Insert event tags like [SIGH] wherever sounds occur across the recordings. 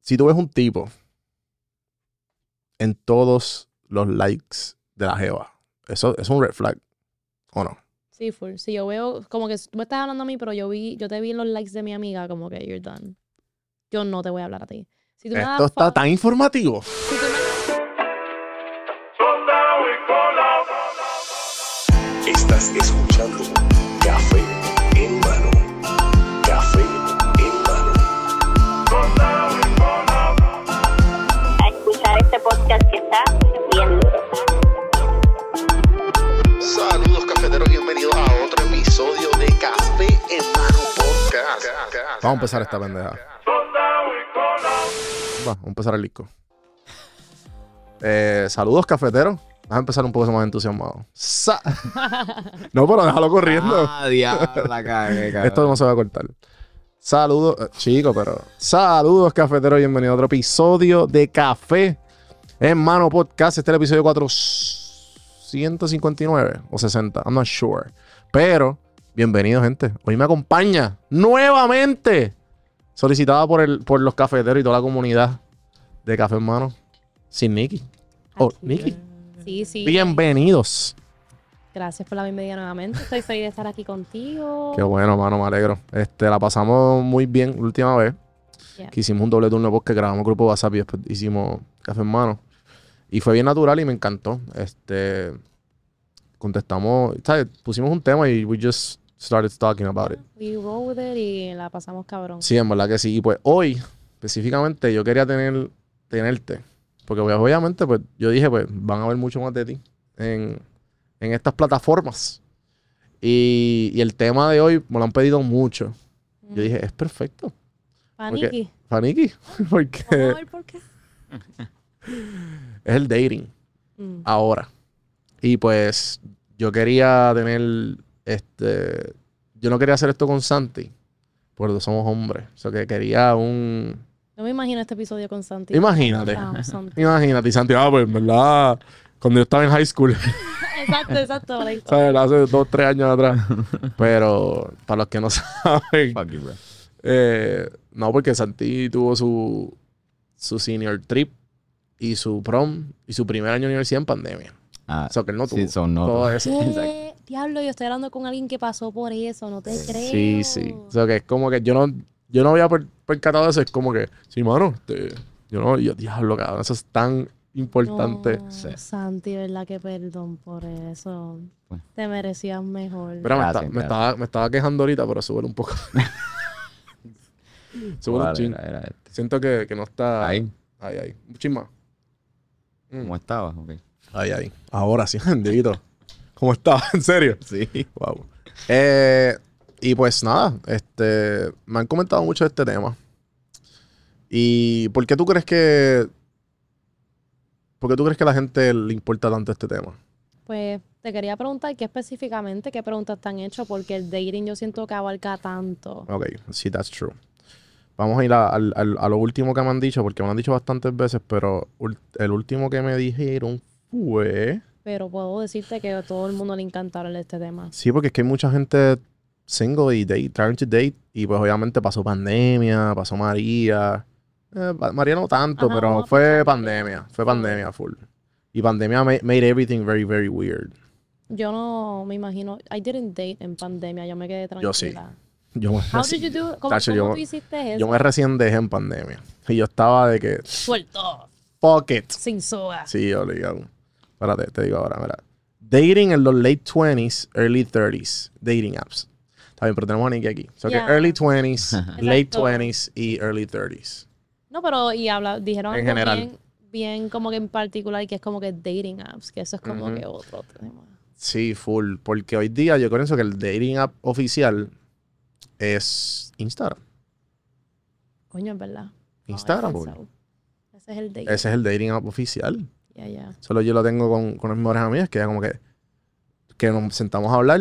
Si tú ves un tipo en todos los likes de la Jeva, eso, es un red flag, ¿o no? Sí, full. Si yo veo, como que tú me estás hablando a mí, pero yo vi, yo te vi en los likes de mi amiga, como que you're done. Yo no te voy a hablar a ti. Si tú me das Esto está tan informativo. si tú me- Estás escuchando está bien duro. Saludos cafeteros, bienvenidos a otro episodio de Café en mano podcast. Vamos a empezar esta pendeja. Va, vamos a empezar el disco. Eh, saludos, cafeteros. Vamos a empezar un poco más entusiasmado. Sa- [LAUGHS] no, pero déjalo corriendo. Ah, diablo, la. Esto no se va a cortar. Saludos, eh, chicos, pero. Saludos, cafeteros. Bienvenido a otro episodio de Café en Mano Podcast. Este es el episodio 459 o 60. I'm not sure. Pero, bienvenido, gente. Hoy me acompaña nuevamente, solicitada por, el, por los cafeteros y toda la comunidad de Café en Mano, sin Nicky. Oh. Nicky. Sí, sí. Bienvenidos. Gracias por la bienvenida nuevamente. Estoy feliz de estar aquí contigo. [LAUGHS] Qué bueno, mano, me alegro. Este, la pasamos muy bien la última vez. Yeah. Que hicimos un doble turno porque grabamos grupo WhatsApp y después hicimos café en mano. Y fue bien natural y me encantó. Este contestamos, ¿sabes? Pusimos un tema y we just started talking about it. We roll with it y la pasamos cabrón. Sí, en verdad que sí. Y pues hoy, específicamente, yo quería tener, tenerte. Porque pues, obviamente, pues, yo dije, pues, van a ver mucho más de ti en, en estas plataformas. Y, y el tema de hoy me lo han pedido mucho. Yo dije, es perfecto. Paniki. Faniki, [LAUGHS] porque Vamos a ver por qué. [LAUGHS] es el dating Mm. ahora. Y pues yo quería tener, este, yo no quería hacer esto con Santi, porque somos hombres. O sea, que quería un... No me imagino este episodio con Santi. Imagínate. Ah, Santi. Imagínate, y Santi, ah, pues en verdad, cuando yo estaba en high school, [LAUGHS] exacto, exacto. Hace dos, tres años atrás. Pero para los que no [LAUGHS] saben, Fuck you, bro. eh, no, porque Santi tuvo su, su senior trip y su prom y su primer año de universidad en pandemia. Ah, O sea, que él no tuvo sí, son no. todo eso. [LAUGHS] ¿Qué? Diablo, yo estoy hablando con alguien que pasó por eso, no te creo. Sí, sí. O sea, que es como que yo no, yo no había per- percatado eso. Es como que, sí, mano, este, yo no, yo, diablo, cabrón, eso es tan importante. No, Sí. Santi, ¿verdad? Que perdón por eso. Bueno. Te merecías mejor. Pero me, Ah, está- sí, me claro. estaba, me estaba quejando ahorita, pero súbelo un poco. [LAUGHS] súbelo un Vale, chin. era- era este. Siento que, que no está. Ahí, Ahí, ahí. Un chin más. Mm. ¿cómo estaba? Ok. Ahí, ahí. Ahora sí, [LAUGHS] bendito. ¿Cómo estaba? [LAUGHS] ¿En serio? Sí. Wow. Eh, y pues nada, este, me han comentado mucho de este tema. ¿Y por qué tú crees que... ¿Por qué tú crees que a la gente le importa tanto este tema? Pues te quería preguntar qué específicamente, qué preguntas te han hecho, porque el dating yo siento que abarca tanto. Ok, sí, that's true. Vamos a ir a, al- a lo último que me han dicho, porque me han dicho bastantes veces, pero el último que me dijeron fue... Pero puedo decirte que a todo el mundo le encanta hablar de este tema. Sí, porque es que hay mucha gente single y date, trying to date, y pues obviamente pasó pandemia, pasó María. Eh, María no tanto, Ajá, pero a fue pandemia, fue pandemia full. Y pandemia ma- made everything very, very weird. Yo no me imagino, I didn't date en pandemia, yo me quedé tranquila. Yo sí. Yo me, How did you do? ¿Cómo, Tacho, cómo yo- tú hiciste eso? yo me recién dejé en pandemia. Y yo estaba de que, Suelto, fuck it. sin soga. Sí, obligado. Espérate, te digo ahora, mira. Dating en los late 20s, early 30s. Dating apps. Está bien, pero tenemos a Nicky aquí. O sea Yeah. que early 20s, [LAUGHS] late Exacto. 20s y early 30s. No, pero y habla, dijeron En algo general. bien, bien como que en particular, que es como que dating apps, que eso es como Ujú. que otro tema. Sí, full. Porque hoy día yo pienso que el dating app oficial es Instagram. Coño, es verdad. Instagram. so. Ese es el dating. Ese es el dating app oficial. Ya, ya. Solo yo lo tengo con, con mis mejores amigas, que ya como que, que nos sentamos a hablar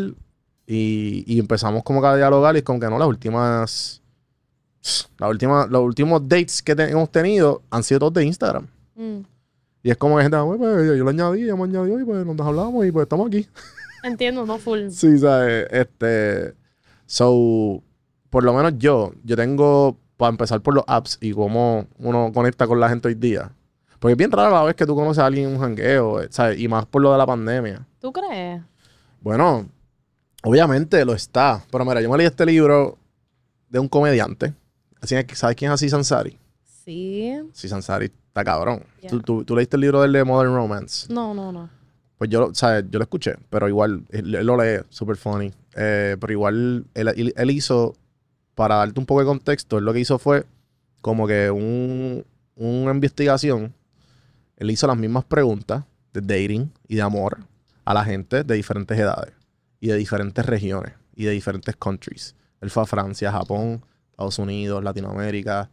y, y empezamos como que a dialogar y es como que no, las últimas, las últimas, los últimos dates que te- hemos tenido han sido todos de Instagram. Mm. Y es como que gente, ah, pues, pues, yo lo añadí, ya me añadió y pues nos hablamos y pues estamos aquí. Entiendo, no full. Sí, ¿sabes? Este, so, por lo menos yo, yo tengo, para empezar por los apps y cómo uno conecta con la gente hoy día. Porque es bien raro la vez que tú conoces a alguien en un jangueo, eh, ¿sabes? Y más por lo de la pandemia. ¿Tú crees? Bueno, obviamente lo está. Pero mira, yo me leí este libro de un comediante. Así que, ¿Sabes quién es Así Sansari? Sí. Sí, Sansari está cabrón. Ya. ¿Tú, tú, tú leíste el libro del de Modern Romance. No, no, no. Pues yo, lo- ¿sabes? yo lo escuché, pero igual, él, él lo lee, super funny. Eh, pero igual, él, él- él hizo, para darte un poco de contexto, él lo que hizo fue como que un, una investigación. Él hizo las mismas preguntas de dating y de amor a la gente de diferentes edades y de diferentes regiones y de diferentes countries. Él fue a Francia, Japón, Estados Unidos, Latinoamérica.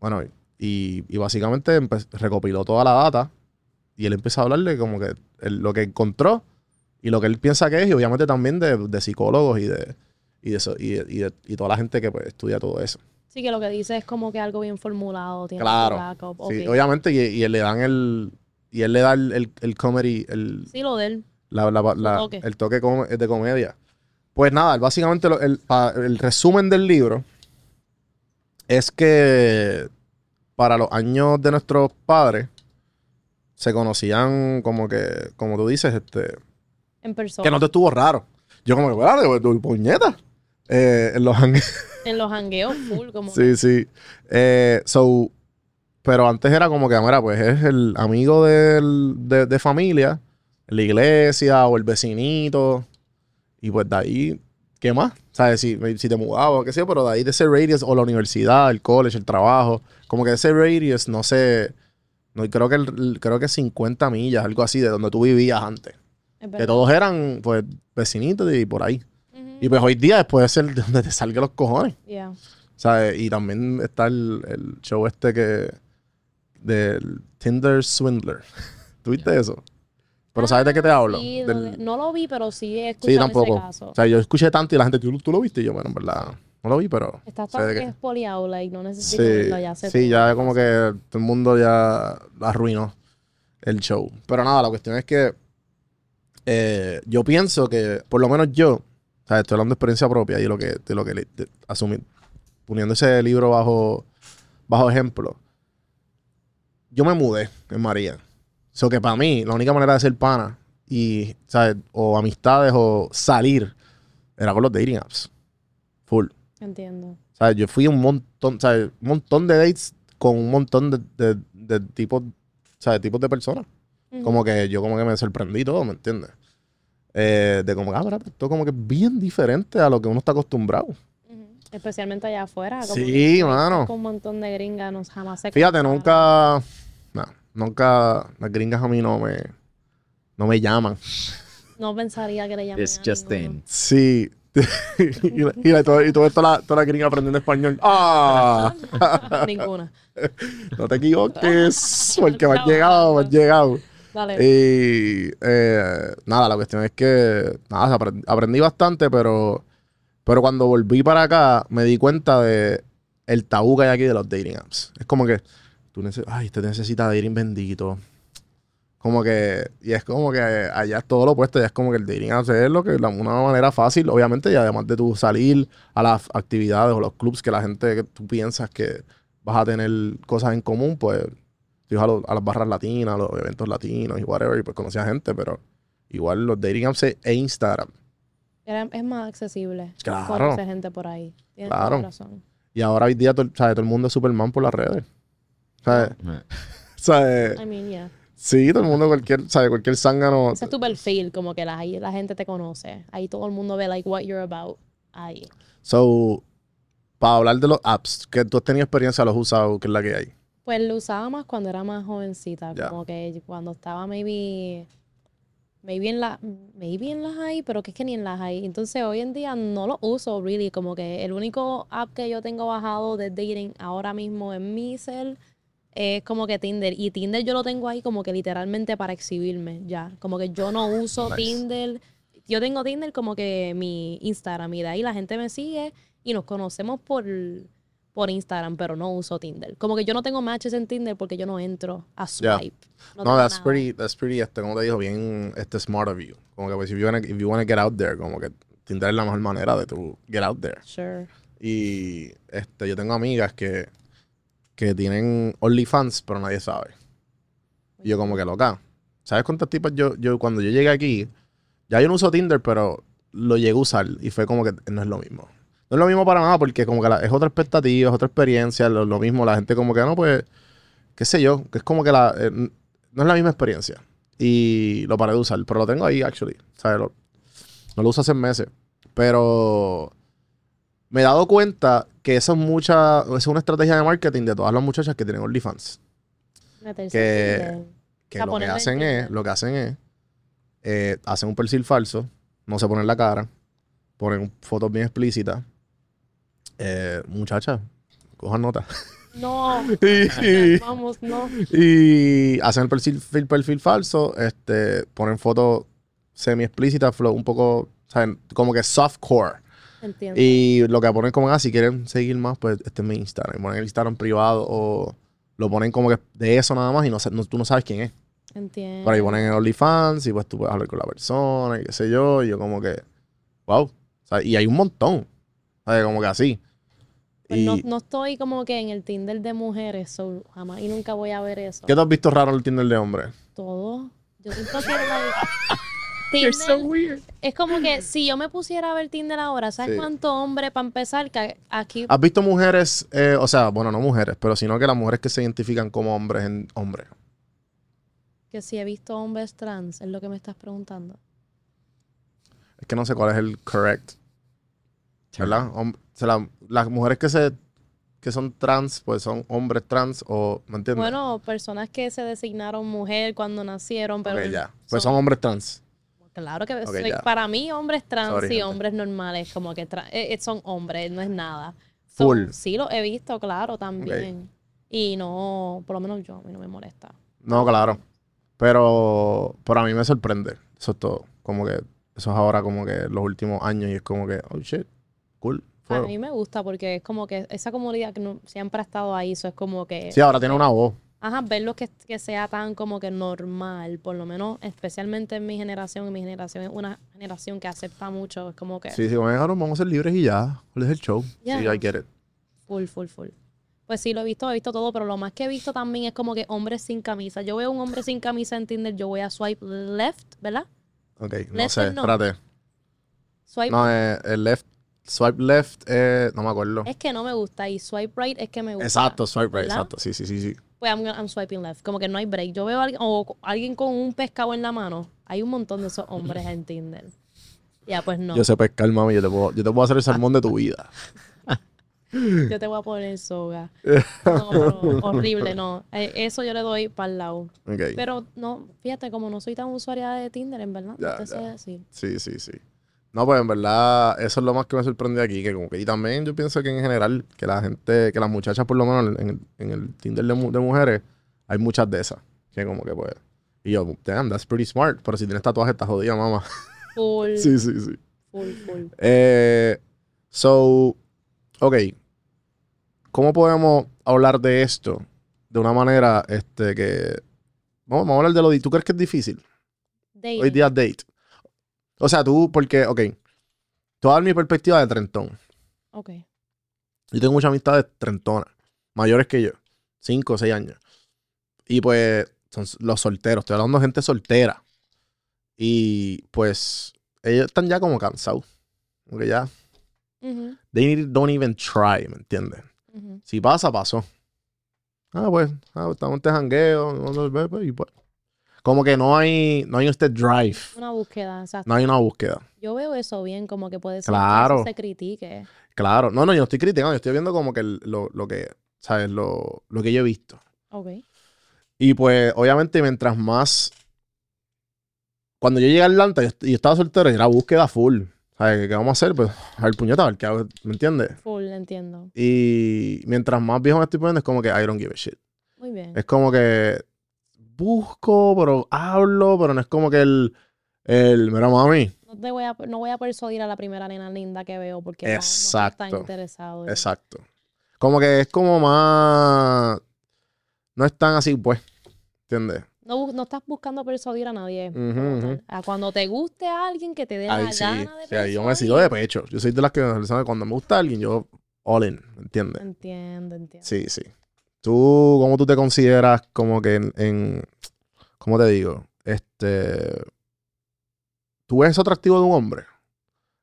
Bueno, y, y básicamente recopiló toda la data y él empezó a hablarle como que lo que encontró y lo que él piensa que es, y obviamente también de, de psicólogos y de, y de, eso- y, de- y de- y toda la gente que pues, estudia todo eso. Sí, que lo que dice es como que algo bien formulado. Tiene Claro. Sí, obviamente, y, y él le dan el. Y él le da el, el, el comedy, el, Sí, lo de él. la- la- la- toque. el toque com- de comedia. Pues nada, básicamente lo- el, el resumen del libro es que para los años de nuestros padres se conocían como que, como tú dices, este, En persona. que no te estuvo raro. Yo como que, "Espérate, tu puñeta. Eh, en los jangue- En los hangueos full, como. Sí, sí. Eh, so, pero antes era como que, mira, pues es el amigo del- de, de familia, la iglesia o el vecinito. Y pues de ahí, ¿qué más? ¿Sabes? Si, si te mudabas, qué sé yo, pero de ahí de ese radius, o la universidad, el college, el trabajo, como que ese radius, no sé, no, creo que el- creo que 50 millas, algo así, de donde tú vivías antes. Es Que todos eran, pues, vecinitos y por ahí. Y pues hoy día puede ser de donde te salgan los cojones. Yeah. ¿Sabes? Y también está el, el show este que. del Tinder Swindler. [LAUGHS] ¿Tuviste eso? Pero ¿sabes de qué te Ah, hablo? sí, Del- no lo vi, pero sí he sí, escuchado tampoco. ese caso. O sea, yo escuché tanto y la gente, ¿tú, tú lo viste? Y yo, bueno, en verdad, no lo vi, pero. Está sé de tan qué. espoliado, like, no necesito Sí, verlo, ya sé sí, ya como que todo el mundo ya arruinó el show. Pero nada, la cuestión es que eh, yo pienso que, por lo menos yo, o sea, estoy hablando de experiencia propia y lo que, de lo que le- de- asumí, poniendo ese libro bajo, bajo ejemplo. Yo me mudé en María. So que para mí, la única manera de ser pana y, ¿sabes? O amistades o salir era con los dating apps. Full. Entiendo. O sea, yo fui un montón, sea, un montón de dates con un montón de, de, de tipos, de tipos de personas. Ujú. Como que yo como que me sorprendí todo, ¿me entiendes? Eh, de como, ah, espérate, esto como que es bien diferente a lo que uno está acostumbrado. Especialmente allá afuera. como Sí, mano. Con un montón de gringas, no, jamás se Fíjate, nunca, no, nunca, las gringas a mí no me, no me llaman. [LAUGHS] No pensaría que le llamaran It's just in. Sí. [LAUGHS] y, la- y, la- todo, y todo esto la, toda la gringa aprendiendo español. ¡Ah! [LAUGHS] Ninguna. No te equivoques, porque me has llegado, me has llegado. Y eh, nada, la cuestión es que nada, aprend- aprendí bastante, pero, pero cuando volví para acá me di cuenta de el tabú que hay aquí de los dating apps. Es como que tú ay, te necesita dating bendito. Como que, y es como que allá es todo lo opuesto, ya es como que el dating apps es lo que la- una manera fácil, obviamente, y además de tú salir a las actividades o los clubs que la gente que tú piensas que vas a tener cosas en común, pues tú ibas a, los- a las barras latinas, a los eventos latinos y whatever, y pues conocías gente, pero igual los dating apps e Instagram. Era- es más accesible. Claro. Conocer gente por ahí. Tienes Claro. razón. Y ahora hoy día todo, todo el mundo es Superman por las redes. ¿Sabes? [LAUGHS] ¿Sabes? I mean, yeah. Sí, todo el mundo, cualquier, ¿sabes? Cualquier zángano. Ese es tu perfil, como que la, ahí la gente te conoce. Ahí todo el mundo ve, like, what you're about. Ahí. So, para hablar de los apps, que tú has tenido experiencia, los has usado, ¿qué es la que hay? Pues lo usaba más cuando era más jovencita. Como que cuando estaba maybe... Maybe en, la, maybe en las hay, pero que es que ni en las hay. Entonces hoy en día no lo uso, really. Como que el único app que yo tengo bajado de dating ahora mismo en mi cel es como que Tinder. Y Tinder yo lo tengo ahí como que literalmente para exhibirme ya. Como que yo no uso Nice. Tinder. Yo tengo Tinder como que mi Instagram y de ahí la gente me sigue y nos conocemos por, por Instagram, pero no uso Tinder. Como que yo no tengo matches en Tinder porque yo no entro a swipe. No, tengo that's nada. pretty, that's pretty, este, como te digo, bien, este, smart of you. Como que, pues, if you wanna, if you wanna get out there, como que Tinder es la mejor manera de tu get out there. Sure. Y este, yo tengo amigas que, que tienen OnlyFans, pero nadie sabe. Y yo como que loca. ¿Sabes cuántas tipas yo, yo cuando yo llegué aquí, ya yo no uso Tinder, pero lo llegué a usar y fue como que no es lo mismo. No es lo mismo para nada porque como que la- es otra expectativa, es otra experiencia, lo, lo mismo, la gente como que no, pues, qué sé yo, que es como que la, eh, no es la misma experiencia. Y lo paré de usar, pero lo tengo ahí, actually. ¿Sabes? Lo- no lo uso hace meses. Pero me he dado cuenta que eso es mucha, eso es una estrategia de marketing de todas las muchachas que tienen OnlyFans. Meterse Que-. Que lo que hacen es, lo que hacen es, eh, hacen un perfil falso, no se ponen la cara, ponen fotos bien explícitas. Eh, muchachas, cojan nota. [LAUGHS] No, y, vamos, no. y hacen el perfil, el perfil falso, este, ponen fotos semi explícitas, flow, un poco, ¿saben? Como que softcore. Entiendo. Y lo que ponen como, ah, si quieren seguir más, pues este es mi Instagram. Ponen el Instagram privado o lo ponen como que de eso nada más y no, no- tú no sabes quién es. Entiendo. Por ahí ponen el OnlyFans y pues tú puedes hablar con la persona y qué sé yo. Y yo como que, wow. O sea, y hay un montón. ¿sabes? Como que así. Pues y, no, no estoy como que en el Tinder de mujeres, so, jamás y nunca voy a ver eso. ¿Qué te has visto raro en el Tinder de hombre? Todo. Yo siento que [LAUGHS] Tinder es como que si yo me pusiera a ver Tinder ahora, ¿sabes Sí. cuánto hombre para empezar? Que aquí ¿Has visto mujeres, eh, o sea, bueno, no mujeres, pero sino que las mujeres que se identifican como hombres en hombres? que si he visto hombres trans, es lo que me estás preguntando. Es que no sé cuál es el correct. ¿Verdad? Hom- la- las mujeres que se que son trans, pues son hombres trans o, ¿me entiendes? Bueno, personas que se designaron mujer cuando nacieron, pero ya. Pues son hombres trans. Claro que Ok, soy- ya. para mí hombres trans Sorry, y gente. hombres normales, como que eh, eh, son hombres, no es nada. Full. sí lo he visto, claro, también. Y no, por lo menos yo, a mí no me molesta. No, claro. Pero, pero a mí me sorprende. Eso es todo. Como que eso es ahora como que los últimos años y es como que, oh shit, cool. A mí me gusta porque es como que esa comunidad que no, siempre ha estado ahí, eso es como que, Sí, ahora tiene una voz. ajá, verlo que, que sea tan como que normal, por lo menos, especialmente en mi generación, en mi generación es una generación que acepta mucho, es como que Sí, sí, bueno, vamos a ser libres y ya. ¿Cuál es el show? Ya. Sí, I get it. Full, full, full. Pues sí, lo he visto, he visto todo, pero lo más que he visto también es como que hombres sin camisa. Yo veo un hombre sin camisa en Tinder, yo voy a swipe left, ¿verdad? Ok, no Left sé, no? espérate. Swipe No, eh, el left, swipe left, eh, no me acuerdo. es que no me gusta y swipe right es que me gusta. Exacto, swipe right, ¿verdad? exacto. Sí, sí, sí, sí. Pues I'm, I'm swiping left, como que no hay break. Yo veo a alguien, o alguien con un pescado en la mano. Hay un montón de esos hombres en Tinder. Ya, pues no. Yo sé pescar, mami. Yo te puedo, yo te puedo hacer el salmón de tu vida. [LAUGHS] Yo te voy a poner soga. [LAUGHS] No, pero horrible, no. Eh, Eso yo le doy para el lado. Ok. Pero no, fíjate, como no soy tan usuaria de Tinder, en verdad. Ya, ya. Sí, sí, sí. No, pues en verdad, eso es lo más que me sorprendió aquí. Que como que, y también yo pienso que en general, que la gente, que las muchachas, por lo menos en el, en el Tinder de, mu- de mujeres, hay muchas de esas. Que como que pues. Y yo, damn, that's pretty smart. Pero si tienes tatuajes, estás jodida, mamá. Full, [LAUGHS] sí, sí, sí. full, full. Eh, so, ok. ¿Cómo podemos hablar de esto de una manera este, que. Vamos, vamos a hablar de lo. di- ¿Tú crees que es difícil? Dating. Hoy día date. O sea, tú, porque, ok. Te voy a dar mi perspectiva de trentón. Ok. Yo tengo muchas amistades trentonas, mayores que yo, 5 o 6 años. Y pues, son los solteros, estoy hablando de gente soltera. Y pues, ellos están ya como cansados. Porque ya, they don't even try, ¿me entiendes? Si pasa, pasó. Ah, pues, ah, estamos en este jangueo, no nos vemos, y pues. Como que no hay, no hay este drive, Una búsqueda, exacto. no hay una búsqueda. Yo veo eso bien, como que puede ser Claro. que eso se critique. Claro, no, no, yo no estoy criticando, yo estoy viendo como que lo, lo que, ¿sabes? Lo, lo que yo he visto. Ok. Y pues, obviamente, mientras más. Cuando yo llegué a Atlanta, yo, yo estaba soltero y era búsqueda full. ¿Sabes? ¿Qué vamos a hacer? Pues, a ver, puñeta, a ver qué hago, ¿me entiendes? Full, entiendo. Y mientras más viejo me estoy poniendo, es como que I don't give a shit. Muy bien. Es como que busco, pero hablo, pero no es como que el. El, mira, mami. No, te voy a, no voy a persuadir a la primera nena linda que veo porque no- no, Exacto. está interesado. Exacto. Como que es como más. No es tan así, pues. ¿Entiendes? No, no estás buscando persuadir a nadie. Como ujú. tal. A cuando te guste a alguien que te dé la sí. gana de O sea, yo me sigo de pecho. Yo soy de las que ¿sabes? cuando me gusta alguien, yo all in, ¿entiendes? Entiendo, entiendo. Sí, sí. ¿Tú, cómo tú te consideras como que en, en- ¿cómo te digo? Este, ¿tú ves atractivo de un hombre?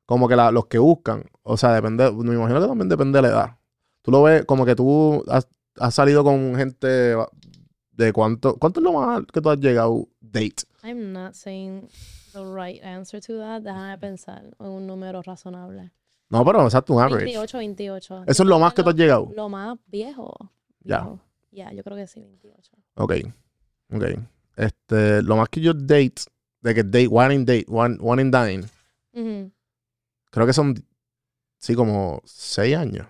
Como que la- los que buscan, o sea, depende, me imagino que también depende de la edad. Tú lo ves como que tú has, has salido con gente de cuánto, ¿cuánto es lo más que tú has llegado date? I'm not saying the right answer to that. Déjame pensar en un número razonable. No, pero exacto, un average. 28, 28. Eso es lo más que tú has llegado. Lo más viejo. Ya. Ya, yo creo que sí, 28. Ok. Ok. Este, lo más que yo date, de que date, one in date, one, one in dine, creo que son, sí, como seis años.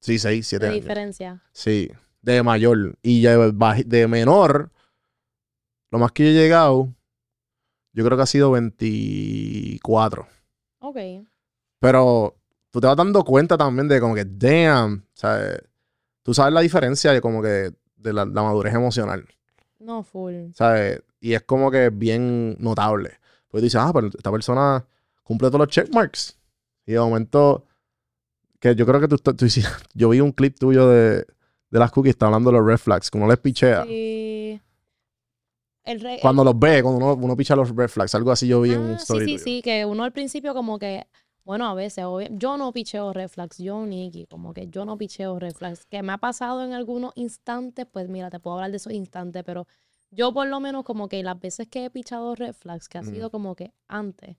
Sí, seis, siete De años. diferencia. Sí, de mayor. Y de menor, lo más que yo he llegado, yo creo que ha sido 24. Ok. Pero tú te vas dando cuenta también de como que, damn, ¿sabes? Tú sabes la diferencia de como que de la, la madurez emocional, No, full. ¿sabes? Y es como que bien notable. Pues tú dices, ah, pero esta persona cumple todos los checkmarks. Y de momento, que yo creo que tú, tú [LAUGHS] yo vi un clip tuyo de, de las cookies, está hablando de los red flags, que uno les pichea. Sí. El re- Cuando los ve, cuando uno, uno picha los red flags, algo así yo vi en un Ah, sí, story sí, tuyo. sí, que uno al principio como que, bueno, a veces, obvia- yo no picheo reflex, yo Nicky, como que yo no picheo reflex, que me ha pasado en algunos instantes, pues mira, te puedo hablar de esos instantes, pero yo por lo menos como que las veces que he pichado reflex, que ha sido como que antes,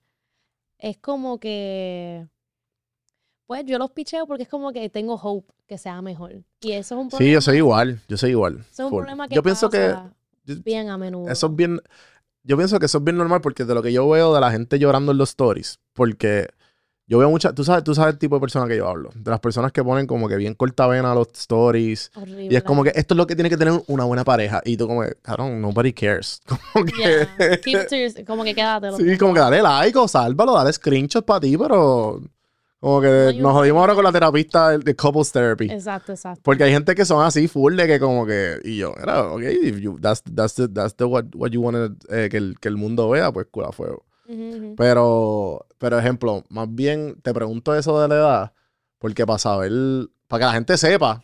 es como que, pues yo los picheo porque es como que tengo hope que sea mejor. Y eso es un problema. Sí, yo soy igual, yo soy igual. Eso es un problema que yo pienso que bien a menudo. eso es bien, yo pienso que eso es bien normal porque de lo que yo veo de la gente llorando en los stories, porque yo veo mucha, tú sabes, tú sabes el tipo de persona que yo hablo, de las personas que ponen como que bien cortavena los stories. Y es como que esto es lo que tiene que tener una buena pareja. Y tú como que, cabrón, nobody cares. [LAUGHS] Como que... Yeah, keep to como que quédatelo. Sí, como que dale like o sálvalo, dale screenshot para ti, pero como que un- nos jodimos ahora con la terapista de, couples therapy. Exacto, exacto. Porque hay gente que son así full de que como que y yo, era, ok, if you, that's, that's, the, that's the what, what you want que, el, que el mundo vea, pues cuela fuego. Ujú, ujú. Pero, pero ejemplo, más bien te pregunto eso de la edad, porque para saber, para que la gente sepa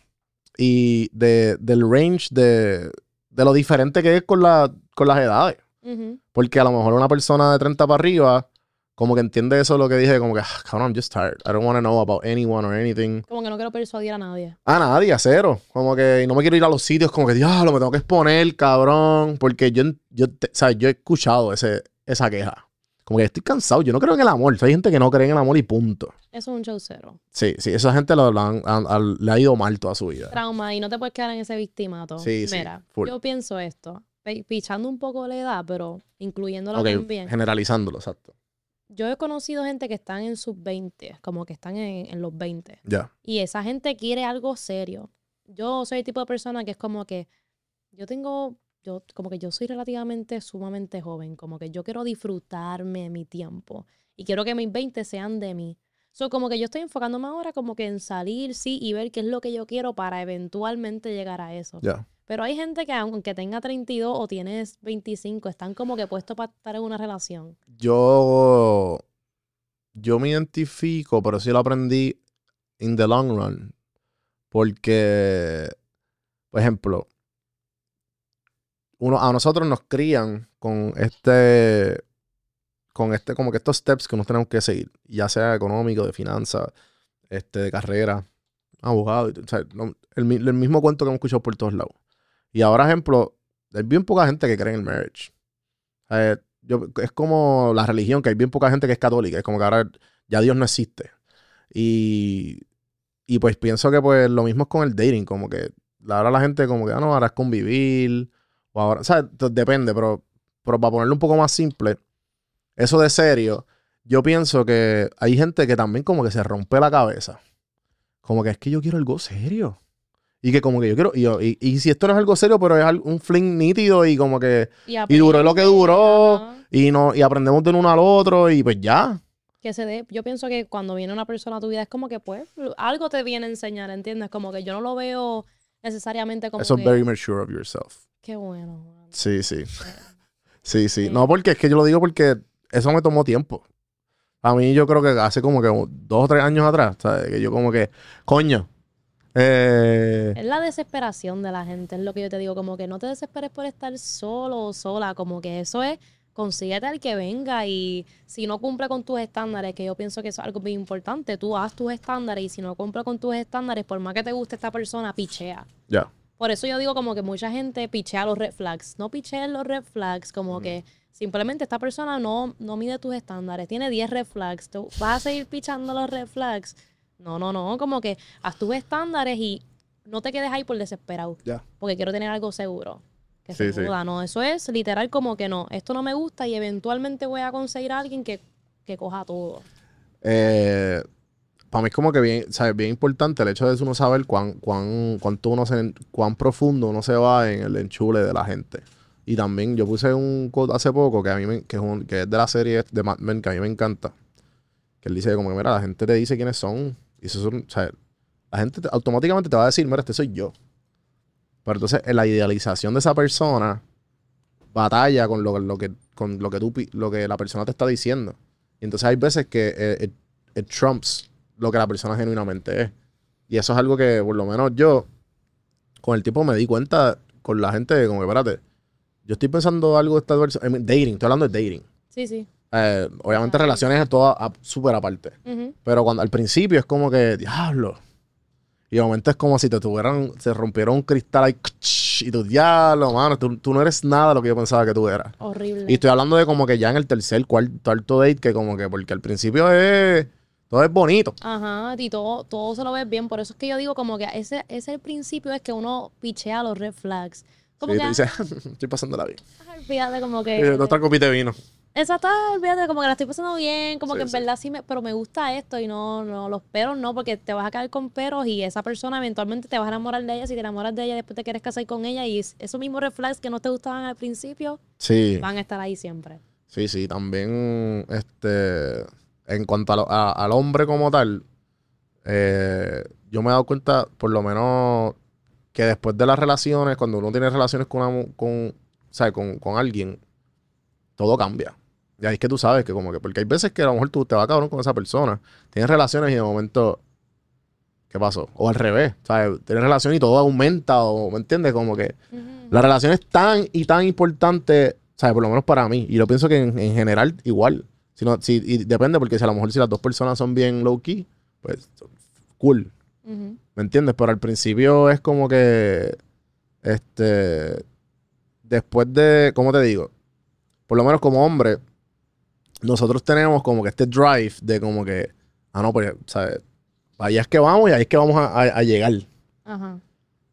y de, del range de, de lo diferente que es con, la, con las edades. Ujú. Porque a lo mejor una persona de 30 para arriba, como que entiende eso lo que dije, como que, ah, cabrón, I'm just tired. I don't want to know about anyone or anything. Como que no quiero persuadir a nadie. A nadie, a cero. Como que y no me quiero ir a los sitios, como que, diablo, me tengo que exponer, cabrón. Porque yo, yo, te- ¿sabes? yo he escuchado ese, esa queja. Como que estoy cansado. Yo no creo en el amor. Hay gente que no cree en el amor y punto. Eso es un show cero. Sí, sí, esa gente lo, lo han- han- han- le ha ido mal toda su vida. Trauma y no te puedes quedar en ese victimato. Sí, sí, Mira, full. yo pienso esto. pe- Pichando un poco la edad, pero incluyéndola Ok, también. generalizándolo, exacto. Yo he conocido gente que están en sus 20, como que están en, en los 20. Ya. Y esa gente quiere algo serio. Yo soy el tipo de persona que es como que yo tengo, yo como que yo soy relativamente sumamente joven, como que yo quiero disfrutarme mi tiempo y quiero que mis 20 sean de mí. So, como que yo estoy enfocándome ahora como que en salir, sí, y ver qué es lo que yo quiero para eventualmente llegar a eso. Pero hay gente que aunque tenga 32 o tienes 25, están como que puestos para estar en una relación. Yo. Yo me identifico, pero sí lo aprendí in the long run. Porque, por ejemplo, uno, a nosotros nos crían con este. Con este, como que estos steps que nos tenemos que seguir. Ya sea económico, de finanzas, este, de carrera, abogado. o sea, no- el, el mismo cuento que hemos escuchado por todos lados. Y ahora, ejemplo, hay bien poca gente que cree en el marriage. Eh, yo, es como la religión, que hay bien poca gente que es católica. Es como que ahora ya Dios no existe. Y, y pues pienso que pues lo mismo es con el dating. Como que ahora la gente como que, ah, no, ahora es convivir. O ahora, o sea, depende, pero, pero para ponerlo un poco más simple, eso de serio, yo pienso que hay gente que también como que se rompe la cabeza. Como que es que yo quiero algo serio. Y que como que yo quiero, y, yo- y, y si esto no es algo serio, pero es un fling nítido y como que Y duró lo que duró. Ajá. y no y aprendemos del uno al otro y pues ya. que se dé. Yo pienso que cuando viene una persona a tu vida es como que, pues, algo te viene a enseñar, ¿entiendes? Como que yo no lo veo necesariamente como Eso es very mature of yourself. Qué bueno. Juan. Sí, sí. [LAUGHS] Sí, sí. Sí. No, porque es que yo lo digo porque eso me tomó tiempo. A mí yo creo que hace como que dos o tres años atrás, ¿sabes? Que yo como que, coño, Eh, Es la desesperación de la gente, es lo que yo te digo, como que no te desesperes por estar solo o sola, como que eso es, consíguete al que venga y si no cumple con tus estándares, que yo pienso que eso es algo bien importante, tú haz tus estándares y si no cumple con tus estándares, por más que te guste esta persona, pichea. ya. Por eso yo digo como que mucha gente pichea los red flags. No picheen los red flags, como que simplemente esta persona no, no mide tus estándares. Tiene 10 red flags. ¿Tú vas a seguir pichando los red flags? No, no, no. Como que haz tus estándares y no te quedes ahí por desesperado. Porque quiero tener algo seguro. Que Sí, se sí. joda. No, eso es literal como que no. Esto no me gusta y eventualmente voy a conseguir a alguien que, que coja todo. Eh, para mí es como que bien, ¿sabes? bien importante el hecho de uno saber cuán, cuán, cuánto uno se, cuán profundo uno se va en el enchule de la gente. Y también yo puse un quote hace poco que a mí me- que es, un- que es de la serie de Mad Men que a mí me encanta. Que él dice como que, mira, la gente te dice quiénes son. Y eso son, o sea, la gente te- automáticamente te va a decir, mira, este soy yo. Pero entonces en la idealización de esa persona batalla con lo, lo que, con lo que tú, lo que la persona te está diciendo. Y entonces hay veces que eh, it, it trumps lo que la persona genuinamente es. Y eso es algo que, por lo menos yo, con el tiempo me di cuenta con la gente, como que, espérate, yo estoy pensando algo de esta persona. I mean, dating, estoy hablando de dating. Sí, sí. Eh, obviamente, relaciones es todo súper aparte. Ujú. Pero cuando al principio es como que, diablo. Y de momento es como si te tuvieran, se rompiera un cristal ahí, y tu diablo, mano, tú, tú no eres nada lo que yo pensaba que tú eras. Horrible. Y estoy hablando de como que ya en el tercer, cuarto, date, que como que, porque al principio es, todo es bonito. Ajá, y todo, todo se lo ves bien. Por eso es que yo digo como que ese, ese es el principio es que uno pichea los red flags. Como y que, te dice, [LAUGHS] estoy pasándola bien. ah, olvídate como que... Eh, otra copita de vino. Exacto, ah, olvídate como que la estoy pasando bien, como Sí, que en sí. verdad sí me... Pero me gusta esto y no, no, los peros no, porque te vas a caer con peros y esa persona eventualmente te vas a enamorar de ella. Si te enamoras de ella, después te quieres casar con ella y es- esos mismos red flags que no te gustaban al principio Sí, van a estar ahí siempre. sí, sí. También, este, en cuanto a lo- a- al hombre como tal, eh, yo me he dado cuenta, por lo menos, que después de las relaciones, cuando uno tiene relaciones con, una con, ¿sabes? con, con alguien, todo cambia. Y ahí es que tú sabes que como que, porque hay veces que a lo mejor tú te vas cabrón con esa persona, tienes relaciones y de momento, ¿qué pasó? O al revés, ¿sabes? Tienes relaciones y todo aumenta, o, ¿me entiendes? Como que la relación es tan y tan importante, ¿sabes? Por lo menos para mí. Y lo pienso que en, en general igual. Si no, si, y depende, porque si a lo mejor si las dos personas son bien low key, pues cool. ¿Me entiendes? Pero al principio es como que. Este. Después de. ¿Cómo te digo? Por lo menos como hombre, nosotros tenemos como que este drive de como que. Ah, no, pues, ¿sabes? Ahí es que vamos y ahí es que vamos a, a- a llegar. Ajá.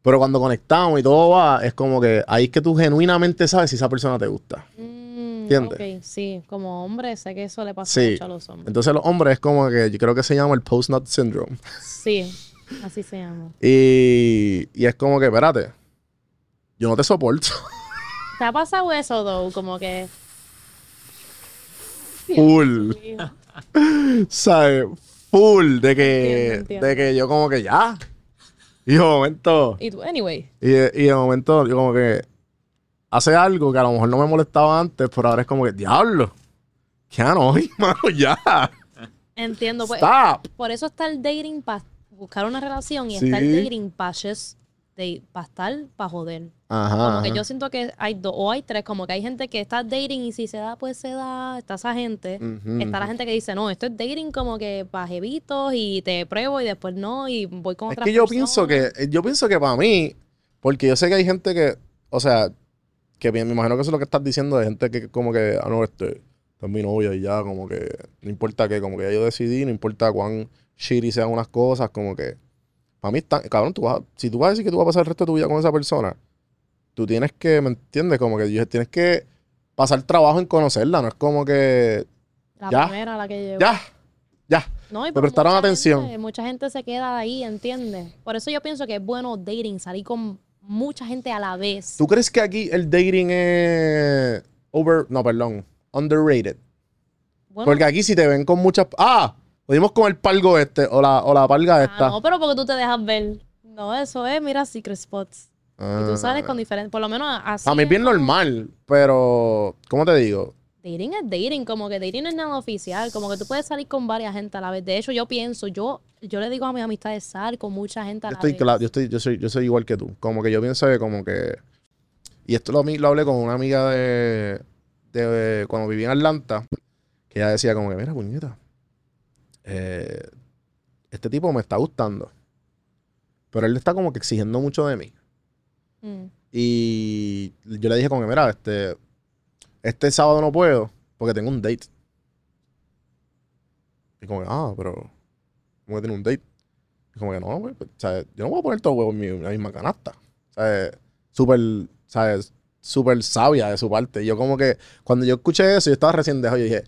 Pero cuando conectamos y todo va, es como que ahí es que tú genuinamente sabes si esa persona te gusta. Mm, ¿Entiendes? sí, como hombre sé que eso le pasa Sí. mucho a los hombres. Entonces los hombres es como que yo creo que se llama el post-nut syndrome. Sí, así se llama. [LAUGHS] Y, y es como que, espérate, yo no te soporto. ¿Te ha pasado eso, though? Como que... Full. [LAUGHS] ¿Sabes? Full de que, Entiendo, entiendo. de que yo como que ya. Y de momento, Y tú, anyway. y de, y de momento yo como que hace algo que a lo mejor no me molestaba antes, pero ahora es como que, diablo. ¿Qué hoy, [LAUGHS] mano? Ya. Entiendo, pues. Stop. Por eso está el dating para buscar una relación y Sí. está el dating para para estar, para joder. Ajá. Como que ajá. yo siento que hay dos o hay tres, como que hay gente que está dating y si se da, pues se da. Está esa gente. Ujú, Está la gente que dice, no, esto es dating como que para jevitos y te pruebo y después no y voy con Es otras que yo personas. pienso que, eh, yo pienso que para mí, porque yo sé que hay gente que, o sea, que me imagino que eso es lo que estás diciendo de gente que como que, ah, no, este, es mi novia y ya, como que, no importa qué, como que ya yo decidí, no importa cuán shitty sean unas cosas, como que, para mí está, cabrón, tú vas, si tú vas a decir que tú vas a pasar el resto de tu vida con esa persona, tú tienes que, ¿me entiendes? Como que tienes que pasar trabajo en conocerla, no es como que, La ya. primera, la que llegó. ya, ya. No, y Me prestaron mucha atención. gente- mucha gente se queda ahí, ¿entiendes? Por eso yo pienso que es bueno dating, salir con mucha gente a la vez. ¿Tú crees que aquí el dating es over, no, perdón, underrated? Bueno, Porque aquí si te ven con muchas... Ah, lo dimos con el palgo este o la, o la palga ah, esta. no, pero porque tú te dejas ver. No, eso es, mira, secret spots. Y tú sales con diferentes, por lo menos así. A mí es bien como- normal, pero... ¿Cómo te digo? dating es dating, como que dating es nada oficial, como que tú puedes salir con varias gente a la vez. De hecho, yo pienso, yo, yo le digo a mis amistades, sal con mucha gente a Yo la estoy vez. claro, yo estoy, yo soy, yo soy igual que tú. Como que yo pienso que como que. Y esto lo, lo hablé con una amiga de, de cuando viví en Atlanta, que ella decía como que, mira, puñeta, eh, este tipo me está gustando. Pero él está como que exigiendo mucho de mí. Mm. Y yo le dije como que, mira, este, este sábado no puedo porque tengo un date. Y como que, ah, pero, ¿cómo que tiene un date? Y como que no, güey, pues, ¿sabes? Yo no voy a poner todo huevo en, mi, en la misma canasta. ¿Sabes? Súper, ¿sabes? Súper sabia de su parte. Y yo como que, cuando yo escuché eso, yo estaba recién dejado y dije,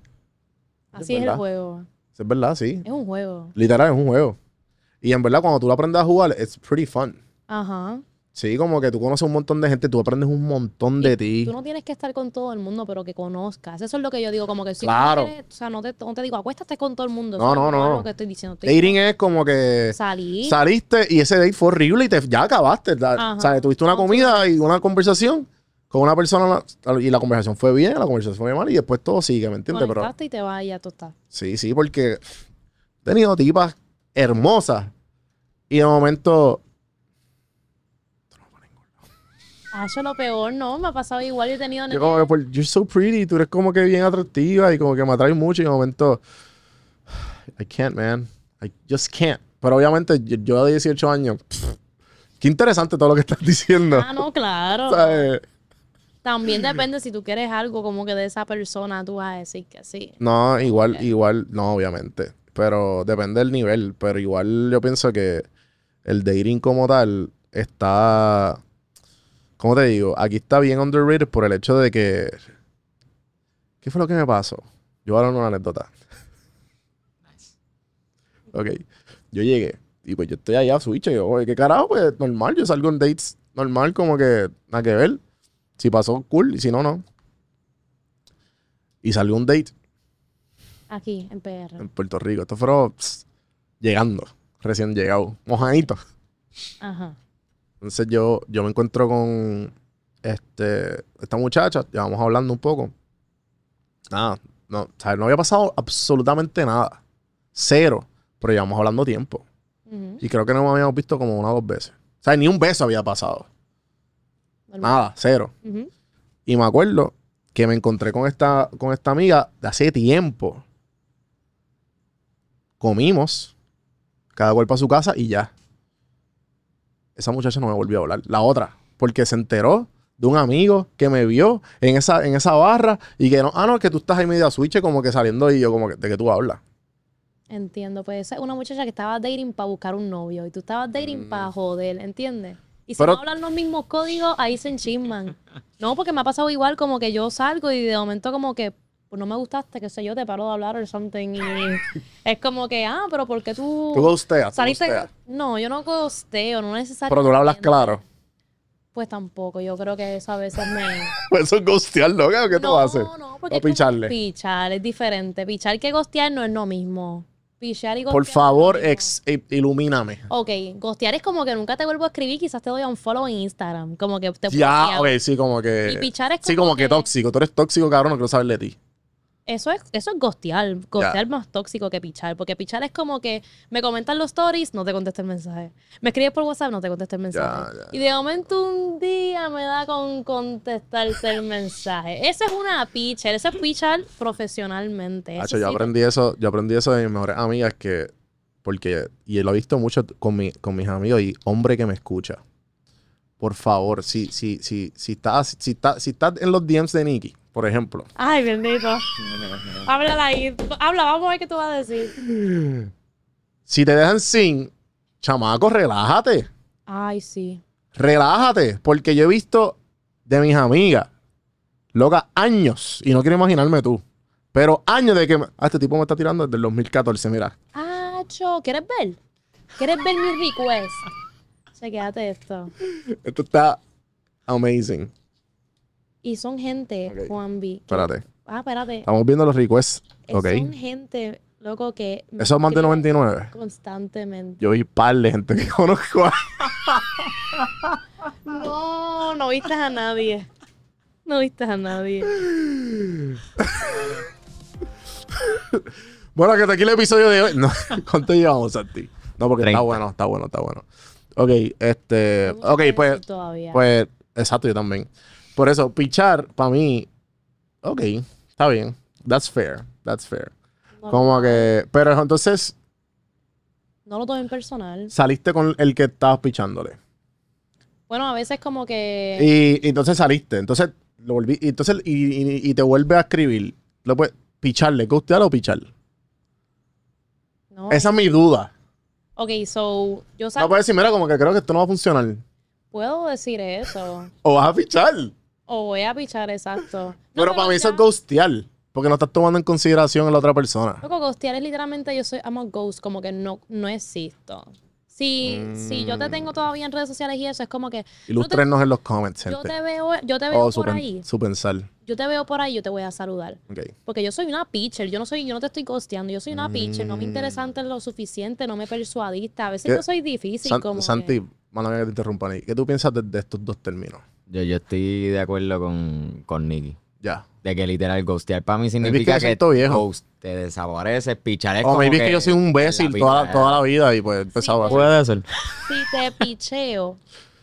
Así es, el juego. Es verdad, sí. Es un juego. Literal, es un juego. Y en verdad, cuando tú lo aprendes a jugar, it's pretty fun. Ajá. Sí, como que tú conoces un montón de gente, tú aprendes un montón de ti. Tú no tienes que estar con todo el mundo, pero que conozcas. Eso es lo que yo digo, como que si Claro. no o sea, no te, no te digo, acuéstate con todo el mundo. No, no, es no. lo que estoy diciendo. Estoy Dating es como que salir. saliste y ese date fue horrible y te, ya acabaste. Ajá. ¿sabes? Tuviste una No, comida y una conversación con una persona y la conversación fue bien, la conversación fue mal y después todo sigue, ¿me entiendes? Pero y te vas y ya tú estás. sí, sí, porque he tenido tipas hermosas y de momento Ah, eso es lo peor, no, me ha pasado igual, yo he tenido... yo como que por, you're so pretty, tú eres como que bien atractiva y como que me atraes mucho y de momento [SIGHS] I can't, man. I just can't. Pero obviamente yo, yo de 18 años, pff, qué interesante todo lo que estás [LAUGHS] diciendo. Ah, no, claro. ¿Sabes? También [LAUGHS] depende si tú quieres algo como que de esa persona, tú vas a decir que sí. No, igual, igual, no, obviamente. Pero depende del nivel. Pero igual yo pienso que el dating como tal está. ¿Cómo te digo? Aquí está bien underrated por el hecho de que. ¿Qué fue lo que me pasó? Yo voy a dar una anécdota. Ok. Yo llegué. Y pues yo estoy allá a Switch. Y yo, oye, ¿qué carajo? Pues normal. Yo salgo en dates normal, como que nada que ver. Si pasó, cool. Y si no, no. Y salió un date Aquí, en PR. en Puerto Rico. Esto fueron pss, llegando, recién llegado, mojadito. Ajá. Entonces yo, yo me encuentro con este, esta muchacha, llevamos hablando un poco. Nada, no, sea, no había pasado absolutamente nada. Cero. Pero llevamos hablando tiempo. Y creo que no me habíamos visto como una o dos veces. O sea, ni un beso había pasado. Normal. Nada, cero. Y me acuerdo que me encontré con esta, con esta amiga de hace tiempo. Comimos, cada cual para su casa y ya. Esa muchacha no me volvió a hablar. La otra, porque se enteró de un amigo que me vio en esa, en esa barra y que no, ah, no, que tú estás ahí medio a switch como que saliendo y yo como que, ¿de qué tú hablas? Entiendo, pues esa es una muchacha que estaba dating para buscar un novio y tú estabas dating para joder, ¿entiendes? Y si. Pero- no hablan los mismos códigos, ahí se enchisman. No, porque me ha pasado igual como que yo salgo y de momento como que pues no me gustaste, que sé yo, te paro de hablar o something y [LAUGHS] es como que, ah, pero ¿por qué tú, Tú ghosteas, tú saliste? No, yo no gosteo, no necesariamente. Pero tú le hablas claro. Pues tampoco, yo creo que eso a veces me... [LAUGHS] Pues eso es ghostear, ¿no? ¿Qué tú no, haces? no, O porque es como picharle. pichar, es diferente. Pichar que gostear no es lo mismo. Pichar y gostear Por favor, ex, i- ilumíname. Ok, gostear es como que nunca te vuelvo a escribir, quizás te doy un follow en Instagram. Como que te Ya, bloqueo. ok, sí, como que... Y pichar es Sí, como como que que- tóxico. Tú eres tóxico, cabrón, no quiero saber de ti. Eso es, eso es gostear. Gostear más tóxico que pichar. Porque pichar es como que me comentan los stories, no te contesto el mensaje. Me escribes por WhatsApp, no te contesto el mensaje. Y de momento un día me da con contestarte el mensaje. Eso es una pichar. Eso es pichar profesionalmente. Hacho, yo sí- aprendí eso, yo aprendí eso de mis mejores amigas que, porque, y lo he visto mucho con, mi, con mis amigos y hombre que me escucha. Por favor, si, si, si, si estás, si estás, si estás en los DMs de Nicky, por ejemplo, Ay, bendito. [LAUGHS] Háblala ahí. Habla, vamos a ver qué tú vas a decir. [GASPS] si te dejan sin, chamaco, relájate. Ay, sí. Relájate, porque yo he visto de mis amigas, loca, años, y no quiero imaginarme tú, pero años de que, me- ah, este tipo me está tirando desde el 2014, mira. Ah, Cho, ¿quieres ver? ¿Quieres ver mi request? Chequéate esto. Esto está amazing. Y son gente, Ok. Juan B. que- Espérate. Ah, espérate. Estamos viendo los requests. Eh, Ok. Son gente, loco, que. Eso es más de escribe 99. Constantemente. Yo vi par de gente que [LAUGHS] conozco. No, no viste a nadie. No viste a nadie. [LAUGHS] bueno, que hasta aquí el episodio de hoy. No, [LAUGHS] ¿Cuánto llevamos, Santi? No, porque 30. está bueno, está bueno, está bueno. Ok, este. Ok, pues. todavía. Pues, exacto, yo también. Por eso, pichar, para mí, ok, está bien. That's fair, that's fair. no, Como que, pero entonces no lo tomen personal. saliste con el que estabas pichándole. Bueno, a veces como que... Y, y entonces saliste, entonces lo volví, y entonces, y, y- y te vuelve a escribir. Lo puedes picharle, ¿gustear o pichar? no. Esa es mi duda. Ok, so, yo No puedes decir, mira, como que creo que esto no va a funcionar. puedo decir eso. O vas a pichar. O voy a pichar, exacto. No, pero para mí eso es ghostear. Porque no estás tomando en consideración a la otra persona. Loco, ghostear es literalmente yo soy, I'm a ghost, como que no, no existo. Si, si yo te Mm. tengo todavía en redes sociales y eso, es como que Ilústrenos en los comments, yo gente. te veo, yo te veo O su, por pen- ahí. su pensar. Yo te veo por ahí, yo te voy a saludar. Ok. Porque yo soy una pitcher, yo no soy, yo no te estoy ghosteando, yo soy una pitcher, no me Mm. interesante lo suficiente, no me persuadiste. A veces ¿Qué? yo soy difícil San- como que- Santi, mala mía que te interrumpan ahí. ¿Qué tú piensas de, de estos dos términos? Yo, yo estoy de acuerdo con, con Nicky. Ya. De que literal ghostear para mí que significa que, siento viejo. ghost te desapareces, pichar es O como que yo soy un imbécil toda, real. toda la vida y pues empezaba pues. a ser. si te picheo,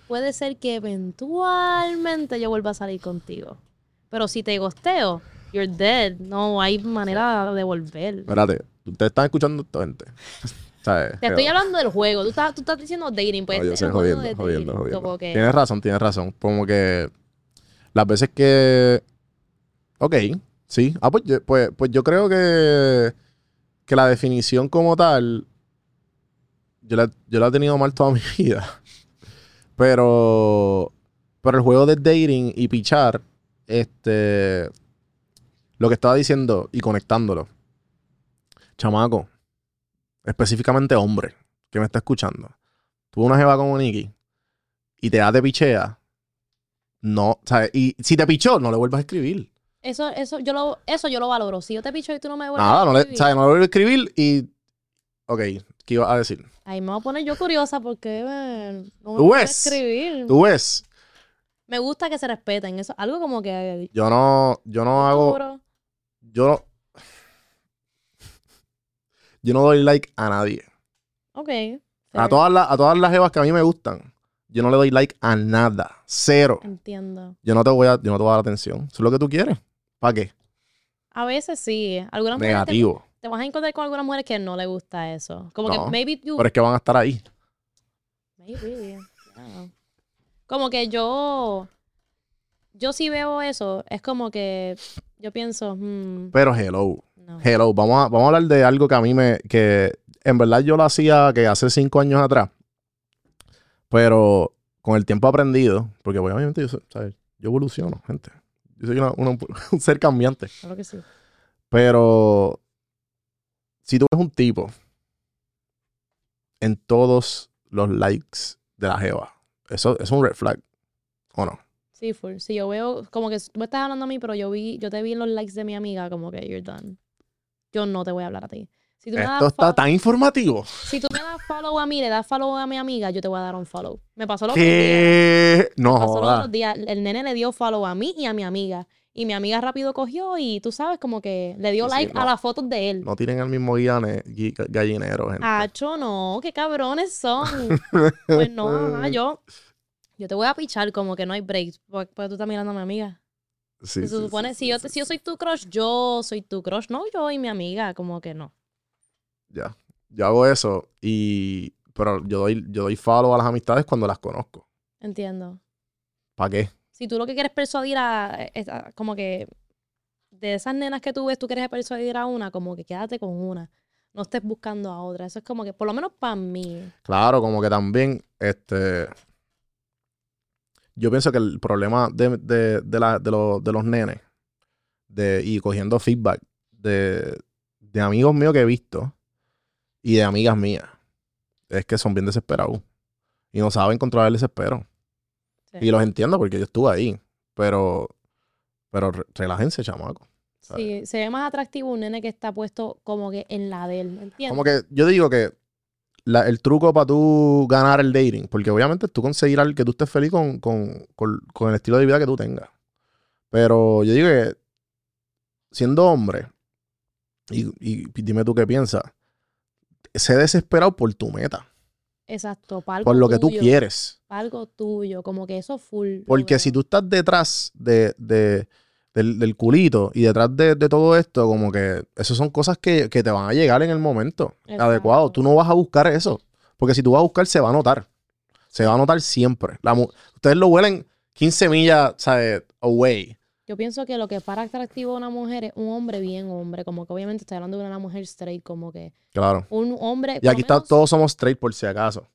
puede ser que eventualmente yo vuelva a salir contigo. Pero si te gosteo, you're dead. No hay manera de volver. Espérate, ustedes están escuchando esto, gente. ¿Sabes? Te estoy hablando del juego. Tú estás, tú estás diciendo dating. Pues No, yo sé, es el juego jodiendo, de jodiendo, dating. jodiendo. Como que- Tienes razón, tienes razón. Como que las veces que... Ok, sí. Ah, pues yo, pues, pues yo creo que, que la definición como tal, yo la, yo la he tenido mal toda [LAUGHS] mi vida. Pero, pero el juego de dating y pichar, este, lo que estaba diciendo y conectándolo, chamaco, específicamente hombre, que me está escuchando, tuvo una jeva como Nicky y te da de pichea, no, ¿sabes? Y si te pichó, no le vuelvas a escribir. Eso, eso, yo lo, eso yo lo valoro. Si yo te picho y tú no me vuelves Nada, a no le, escribir, ¿sabes? No le vuelves a escribir y. Ok, ¿qué iba a decir? Ahí me voy a poner yo curiosa porque eh, no me ¿Tú ves? escribir. Tú ves, Me gusta que se respeten. Eso, algo como que. yo no, yo no hago, yo no, yo no doy like a nadie. Ok. A todas, las, a todas las jevas que a mí me gustan, yo no le doy like a nada. Cero. Entiendo. Yo no te voy a, yo no te voy a dar atención. Eso es lo que tú quieres. ¿Para qué? A veces sí. Algunas mujeres te, Negativo. te vas a encontrar con algunas mujeres que no les gusta eso. Como No, que maybe you. Pero es que van a estar ahí. Maybe. yeah. Como que yo. Yo sí veo eso. Es como que. Yo pienso. hmm, Pero hello. No. Hello. Vamos a, vamos a hablar de algo que a mí me. que en verdad yo lo hacía que hace cinco años atrás. Pero con el tiempo aprendido. Porque obviamente yo, ¿sabes? yo evoluciono, gente. Yo soy una- una- [LAUGHS] un ser cambiante. Claro que sí. Pero si tú ves un tipo en todos los likes de la Jeva, eso es un red flag. ¿O no? Sí, full. Si yo veo. Como que tú me estás hablando a mí, pero yo vi. Yo te vi en los likes de mi amiga. Como que you're done. Yo no te voy a hablar a ti. Si tú me das Esto está tan informativo. Si tú me das follow a mí, le das follow a mi amiga, yo te voy a dar un follow. Me pasó los otros días. ¿Qué? No Me pasó los joda. otros días. El nene le dio follow a mí y a mi amiga. Y mi amiga rápido cogió y tú sabes, como que le dio Sí, sí, like no. a las fotos de él. No tienen el mismo gui- gallinero, gente. No, qué cabrones son. [LAUGHS] pues no, ajá, yo, yo te voy a pichar como que no hay break. Porque, porque tú estás mirando a mi amiga. Sí, se supone, sí, si, sí, yo, si yo soy tu crush, yo soy tu crush. No yo y mi amiga, como que no. Ya. Yo hago eso y... Pero yo doy, yo doy follow a las amistades cuando las conozco. Entiendo. ¿Para qué? si tú lo que quieres persuadir a, a- como que de esas nenas que tú ves, tú quieres persuadir a una, como que quédate con una. No estés buscando a otra. Eso es como que, por lo menos para mí. Claro, como que también, este... Yo pienso que el problema de, de, de, la- de los, de los nenes de, y cogiendo feedback de, de amigos míos que he visto y de amigas mías es que son bien desesperados y no saben controlar el desespero. Sí. Y los entiendo porque yo estuve ahí, pero, pero re- relájense, chamaco. ¿sabes? Sí, se ve más atractivo un nene que está puesto como que en la de él. ¿Entiendes? Como que yo digo que la- el truco para tú ganar el dating, porque obviamente tú conseguir algo que tú estés feliz con, con, con- con el estilo de vida que tú tengas. Pero yo digo que siendo hombre, y, y dime tú qué piensas, sé desesperado por tu meta, Exacto, para algo por lo que tú quieres. pa' algo tuyo, como que eso full. Porque si tú estás detrás de, de- del, del culito y detrás de, de todo esto, como que esas son cosas que, que te van a llegar en el momento Exacto. adecuado. Tú no vas a buscar eso. Porque si tú vas a buscar, se va a notar. Se va a notar siempre. La Ustedes lo huelen 15 millas, ¿sabes? Away. Yo pienso que lo que para atractivo a una mujer es un hombre bien hombre, como que obviamente estoy hablando de una mujer straight, como que Claro. un hombre, Y aquí está, menos todos somos straight por si acaso.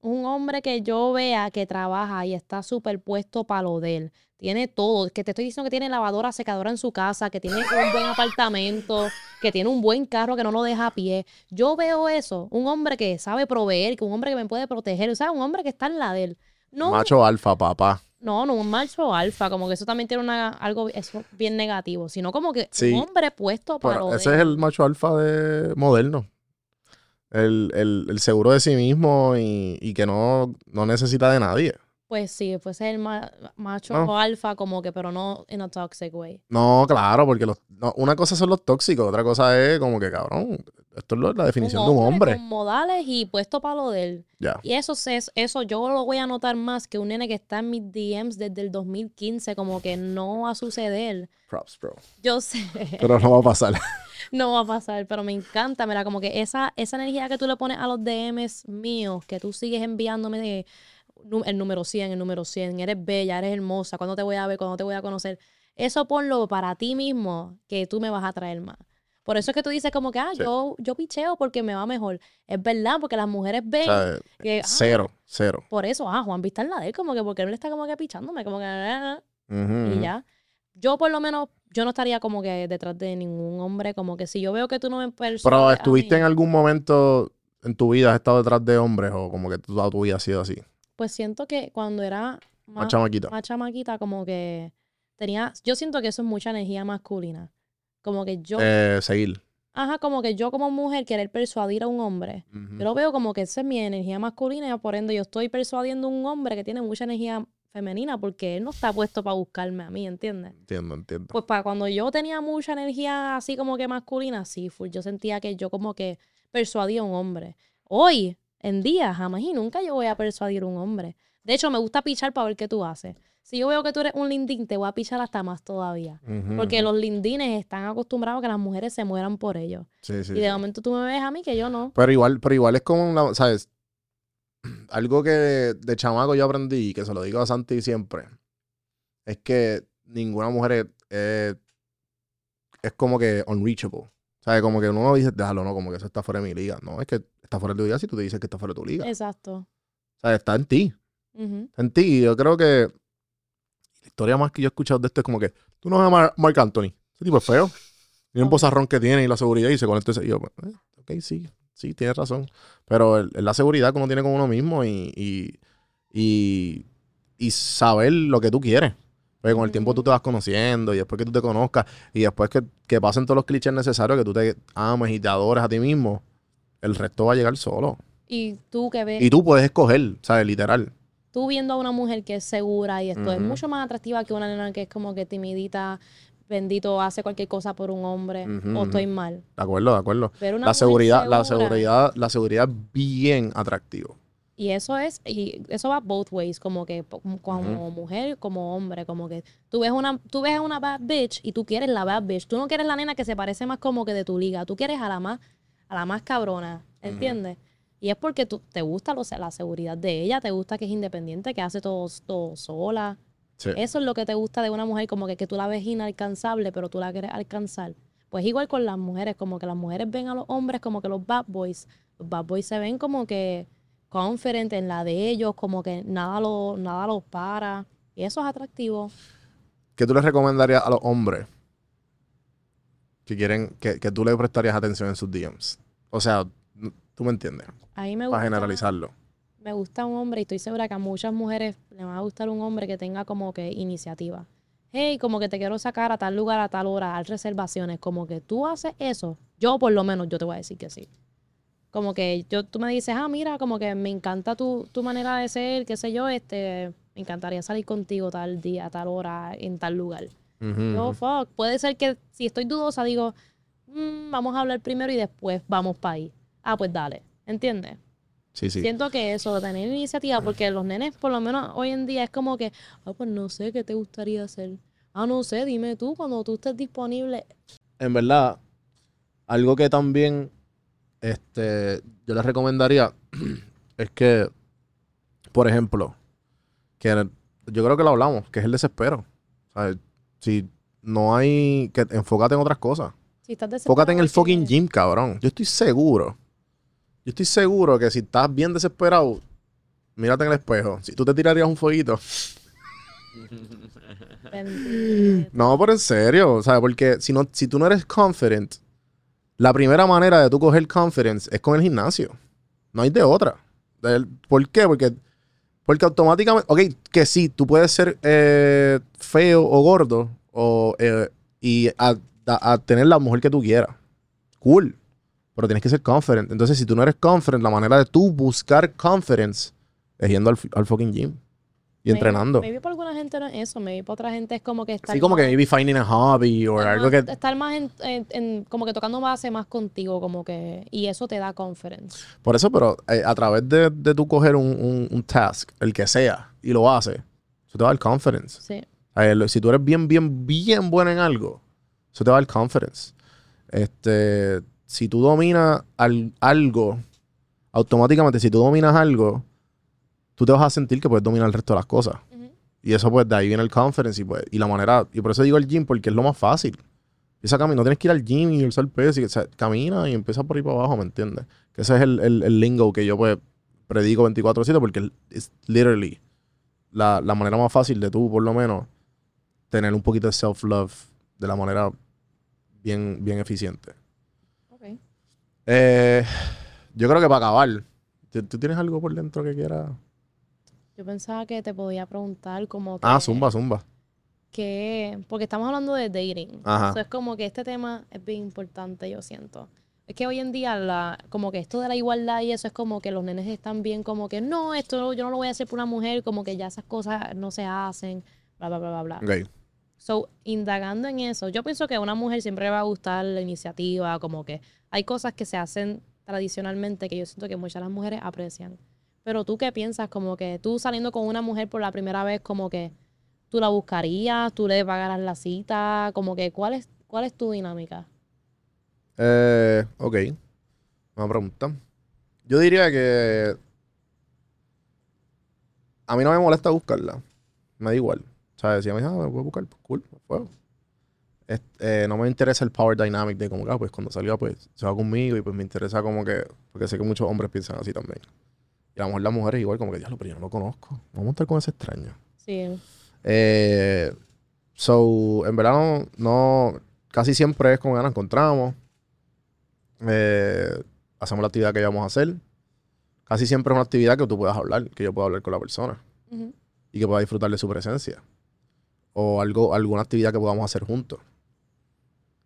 un hombre que yo vea que trabaja y está superpuesto para lo de él. Tiene todo, que te estoy diciendo que tiene lavadora, secadora en su casa, que tiene un buen apartamento, que tiene un buen carro que no lo deja a pie. Yo veo eso, un hombre que sabe proveer, que un hombre que me puede proteger, o sea, un hombre que está en la de él. No, Macho alfa, papá. no, no un macho alfa, como que eso también tiene una, algo eso bien negativo, sino como que Sí. un hombre puesto para Pero lo ese de es el macho alfa de moderno. El, el- el seguro de sí mismo y, y que no, no necesita de nadie. Pues sí, pues es el ma- macho No. alfa, como que, pero no in a toxic way. No, claro, porque los, no, una cosa son los tóxicos, otra cosa es como que, cabrón, esto es lo- la definición de un hombre. Con modales y puesto para lo de él. Ya. Y eso, es, eso yo lo voy a notar más que un nene que está en mis DMs desde el 2015, como que no va a suceder. Props, bro. Yo sé, [LAUGHS] Pero no va a pasar. no va a pasar, pero me encanta, mira, como que esa, esa energía que tú le pones a los DMs míos, que tú sigues enviándome de el número 100, el número 100, eres bella, eres hermosa, ¿cuándo te voy a ver? ¿Cuándo te voy a conocer? Eso ponlo para ti mismo, que tú me vas a traer más. Por eso es que tú dices como que, ah, Sí. yo, yo picheo porque me va mejor. Es verdad, porque las mujeres O ven sea, que, ah, cero, cero. por eso, ah, Juan Vista en la de él, como que porque él está como que pichándome, como que, ah, ah, y ya. Yo por lo menos, yo no estaría como que detrás de ningún hombre, como que si yo veo que tú no me Pero estuviste en algún momento en tu vida, has estado detrás de hombres o como que toda tu vida ha sido así. Pues siento que cuando era Más más, chamaquita. más chamaquita, como que tenía, yo siento que eso es mucha energía masculina. Como que yo, Eh, seguir. ajá, como que yo como mujer querer persuadir a un hombre. Ujú. Yo lo veo como que esa es mi energía masculina y por ende yo estoy persuadiendo a un hombre que tiene mucha energía femenina porque él no está puesto para buscarme a mí, ¿entiendes? Entiendo, entiendo. Pues para cuando yo tenía mucha energía así como que masculina, sí, full, yo sentía que yo como que persuadía a un hombre. Hoy, en día, jamás y nunca yo voy a persuadir a un hombre. De hecho, me gusta pichar para ver qué tú haces. Si yo veo que tú eres un lindín, te voy a pichar hasta más todavía. Porque los lindines están acostumbrados a que las mujeres se mueran por ellos. Sí, sí, y de sí. momento tú me ves a mí que yo no. Pero igual, pero igual es como, la- ¿sabes? [CLEARS THROAT] Algo que de chamaco yo aprendí, que se lo digo a Santi siempre, es que ninguna mujer es, es, es como que unreachable. ¿Sabes? Como que uno dice, déjalo, no, como que eso está fuera de mi liga. No, es que está fuera de tu liga si tú te dices que está fuera de tu liga. Exacto. ¿Sabes? Está en ti. Está en ti. Y yo creo que la historia más que yo he escuchado de esto es como que tú no ves a Mar- Marc Anthony. Ese tipo es feo. Y un Ok. pozarrón que tiene y la seguridad y se conecta. ese- Y yo, eh, ok, sí, sí, tienes razón. Pero es la seguridad que uno tiene con uno mismo y, y, y, y saber lo que tú quieres. Porque con el tiempo tú te vas conociendo y después que tú te conozcas y después que, que pasen todos los clichés necesarios, que tú te ames y te adores a ti mismo, el resto va a llegar solo. Y tú que ves, Y tú puedes escoger, ¿sabes? Literal. tú viendo a una mujer que es segura y esto es mucho más atractiva que una nena que es como que timidita, bendito, hace cualquier cosa por un hombre, o estoy mal. De acuerdo, de acuerdo. Pero una La seguridad, la seguridad, la seguridad es bien atractivo. Y eso es, y eso va both ways, como que como mujer, como hombre, como que tú ves una, tú ves a una bad bitch y tú quieres la bad bitch. Tú no quieres la nena que se parece más como que de tu liga. Tú quieres a la más, a la más cabrona, ¿entiendes? Y es porque tú, te gusta lo- la seguridad de ella, te gusta que es independiente, que hace todo, todo sola. Sí. Eso es lo que te gusta de una mujer, como que, que tú la ves inalcanzable, pero tú la quieres alcanzar. Pues igual con las mujeres, como que las mujeres ven a los hombres como que los bad boys. Los bad boys se ven como que confident en la de ellos, como que nada, lo, nada los para. Y eso es atractivo. ¿Qué tú le recomendarías a los hombres que quieren, que, que tú le prestarías atención en sus DMs? O sea, tú me entiendes, me gusta, para generalizarlo. me gusta un hombre y estoy segura que a muchas mujeres le va a gustar un hombre que tenga como que iniciativa. Hey, como que te quiero sacar a tal lugar a tal hora, a reservaciones, como que tú haces eso. Yo por lo menos yo te voy a decir que sí. Como que yo, tú me dices, ah, mira, como que me encanta tu, tu manera de ser, qué sé yo, este, me encantaría salir contigo tal día, tal hora, en tal lugar. Yo, ujú. fuck. Puede ser que si estoy dudosa, digo, "Mm, vamos a hablar primero y después vamos para ahí. Ah, pues dale. ¿Entiendes? Sí, sí. Siento que eso, tener iniciativa, porque los nenes, por lo menos hoy en día, es como que, ah, pues no sé qué te gustaría hacer. Ah, no sé, dime tú cuando tú estés disponible. En verdad, algo que también este, yo les recomendaría [CLEARS THROAT] es que, por ejemplo, que yo creo que lo hablamos, que es el desespero. ¿sabes? Si no hay, que enfócate en otras cosas. Si estás Enfócate en el fucking gym, cabrón. Yo estoy seguro. Yo estoy seguro que si estás bien desesperado, mírate en el espejo. Si tú te tirarías un fueguito. No, pero en serio. O sea, porque si, no, si tú no eres confident, la primera manera de tú coger confidence es con el gimnasio. No hay de otra. ¿Por qué? Porque, porque automáticamente. Ok, que sí, tú puedes ser eh, feo o gordo o, eh, y a, a- tener la mujer que tú quieras. Cool. Pero tienes que ser confident. Entonces, si tú no eres confident, la manera de tú buscar confidence es yendo al, al fucking gym y Maybe- entrenando. Maybe para alguna gente no es eso, maybe para otra gente es como que estar Así como que más- maybe finding a hobby o algo que estar más en, en- en- como que tocando base más contigo, como que, y eso te da confidence. Por eso, pero eh, a través de, de tú coger un, un- un task, el que sea, y lo haces, eso te va a dar confidence. Sí. Eh, lo- si tú eres bien, bien, bien bueno en algo, eso te va a dar confidence. Este, si tú dominas al- algo, automáticamente, si tú dominas algo, tú te vas a sentir que puedes dominar el resto de las cosas. Y eso, pues, de ahí viene el confidence y, pues, y la manera. Y por eso digo el gym, porque es lo más fácil. Empieza a caminar. No tienes que ir al gym y usar peso. Y, o sea, camina y empieza por ahí para abajo, ¿me entiendes? Que ese es el, el- el lingo que yo, pues, predico 24-7 porque es literally la, la manera más fácil de tú, por lo menos, tener un poquito de self-love de la manera bien, bien eficiente. Ok. Eh, yo creo que para acabar, ¿tú, tú tienes algo por dentro que quieras? Yo pensaba que te podía preguntar como que... Ah, zumba, zumba. que, porque estamos hablando de dating. Ajá. So, es como que este tema es bien importante, yo siento. Es que hoy en día, la, como que esto de la igualdad y eso es como que los nenes están bien como que, no, esto yo no lo voy a hacer por una mujer, como que ya esas cosas no se hacen, bla, bla, bla, bla, bla. Ok. So, indagando en eso, yo pienso que a una mujer siempre le va a gustar la iniciativa, como que hay cosas que se hacen tradicionalmente que yo siento que muchas de las mujeres aprecian. Pero tú qué piensas, como que tú saliendo con una mujer por la primera vez, como que tú la buscarías, tú le pagarás la cita, como que cuál es, cuál es tu dinámica. Eh, ok. Una pregunta. Yo diría que a mí no me molesta buscarla. Me da igual. ¿Sabes? Si a mí ah, me puedo buscar, pues cool. Este, eh, no me interesa el power dynamic de como que, ah, pues cuando salga, pues se va conmigo y pues me interesa como que, porque sé que muchos hombres piensan así también. Y a lo mejor las mujeres igual, como que, diablo, pero yo no lo conozco. Vamos a estar con ese extraño. Sí. Eh, so, en verano, no, casi siempre es como que nos encontramos. eh, hacemos la actividad que vamos a hacer. Casi siempre es una actividad que tú puedas hablar, que yo pueda hablar con la persona y que pueda disfrutar de su presencia. O algo, alguna actividad que podamos hacer juntos.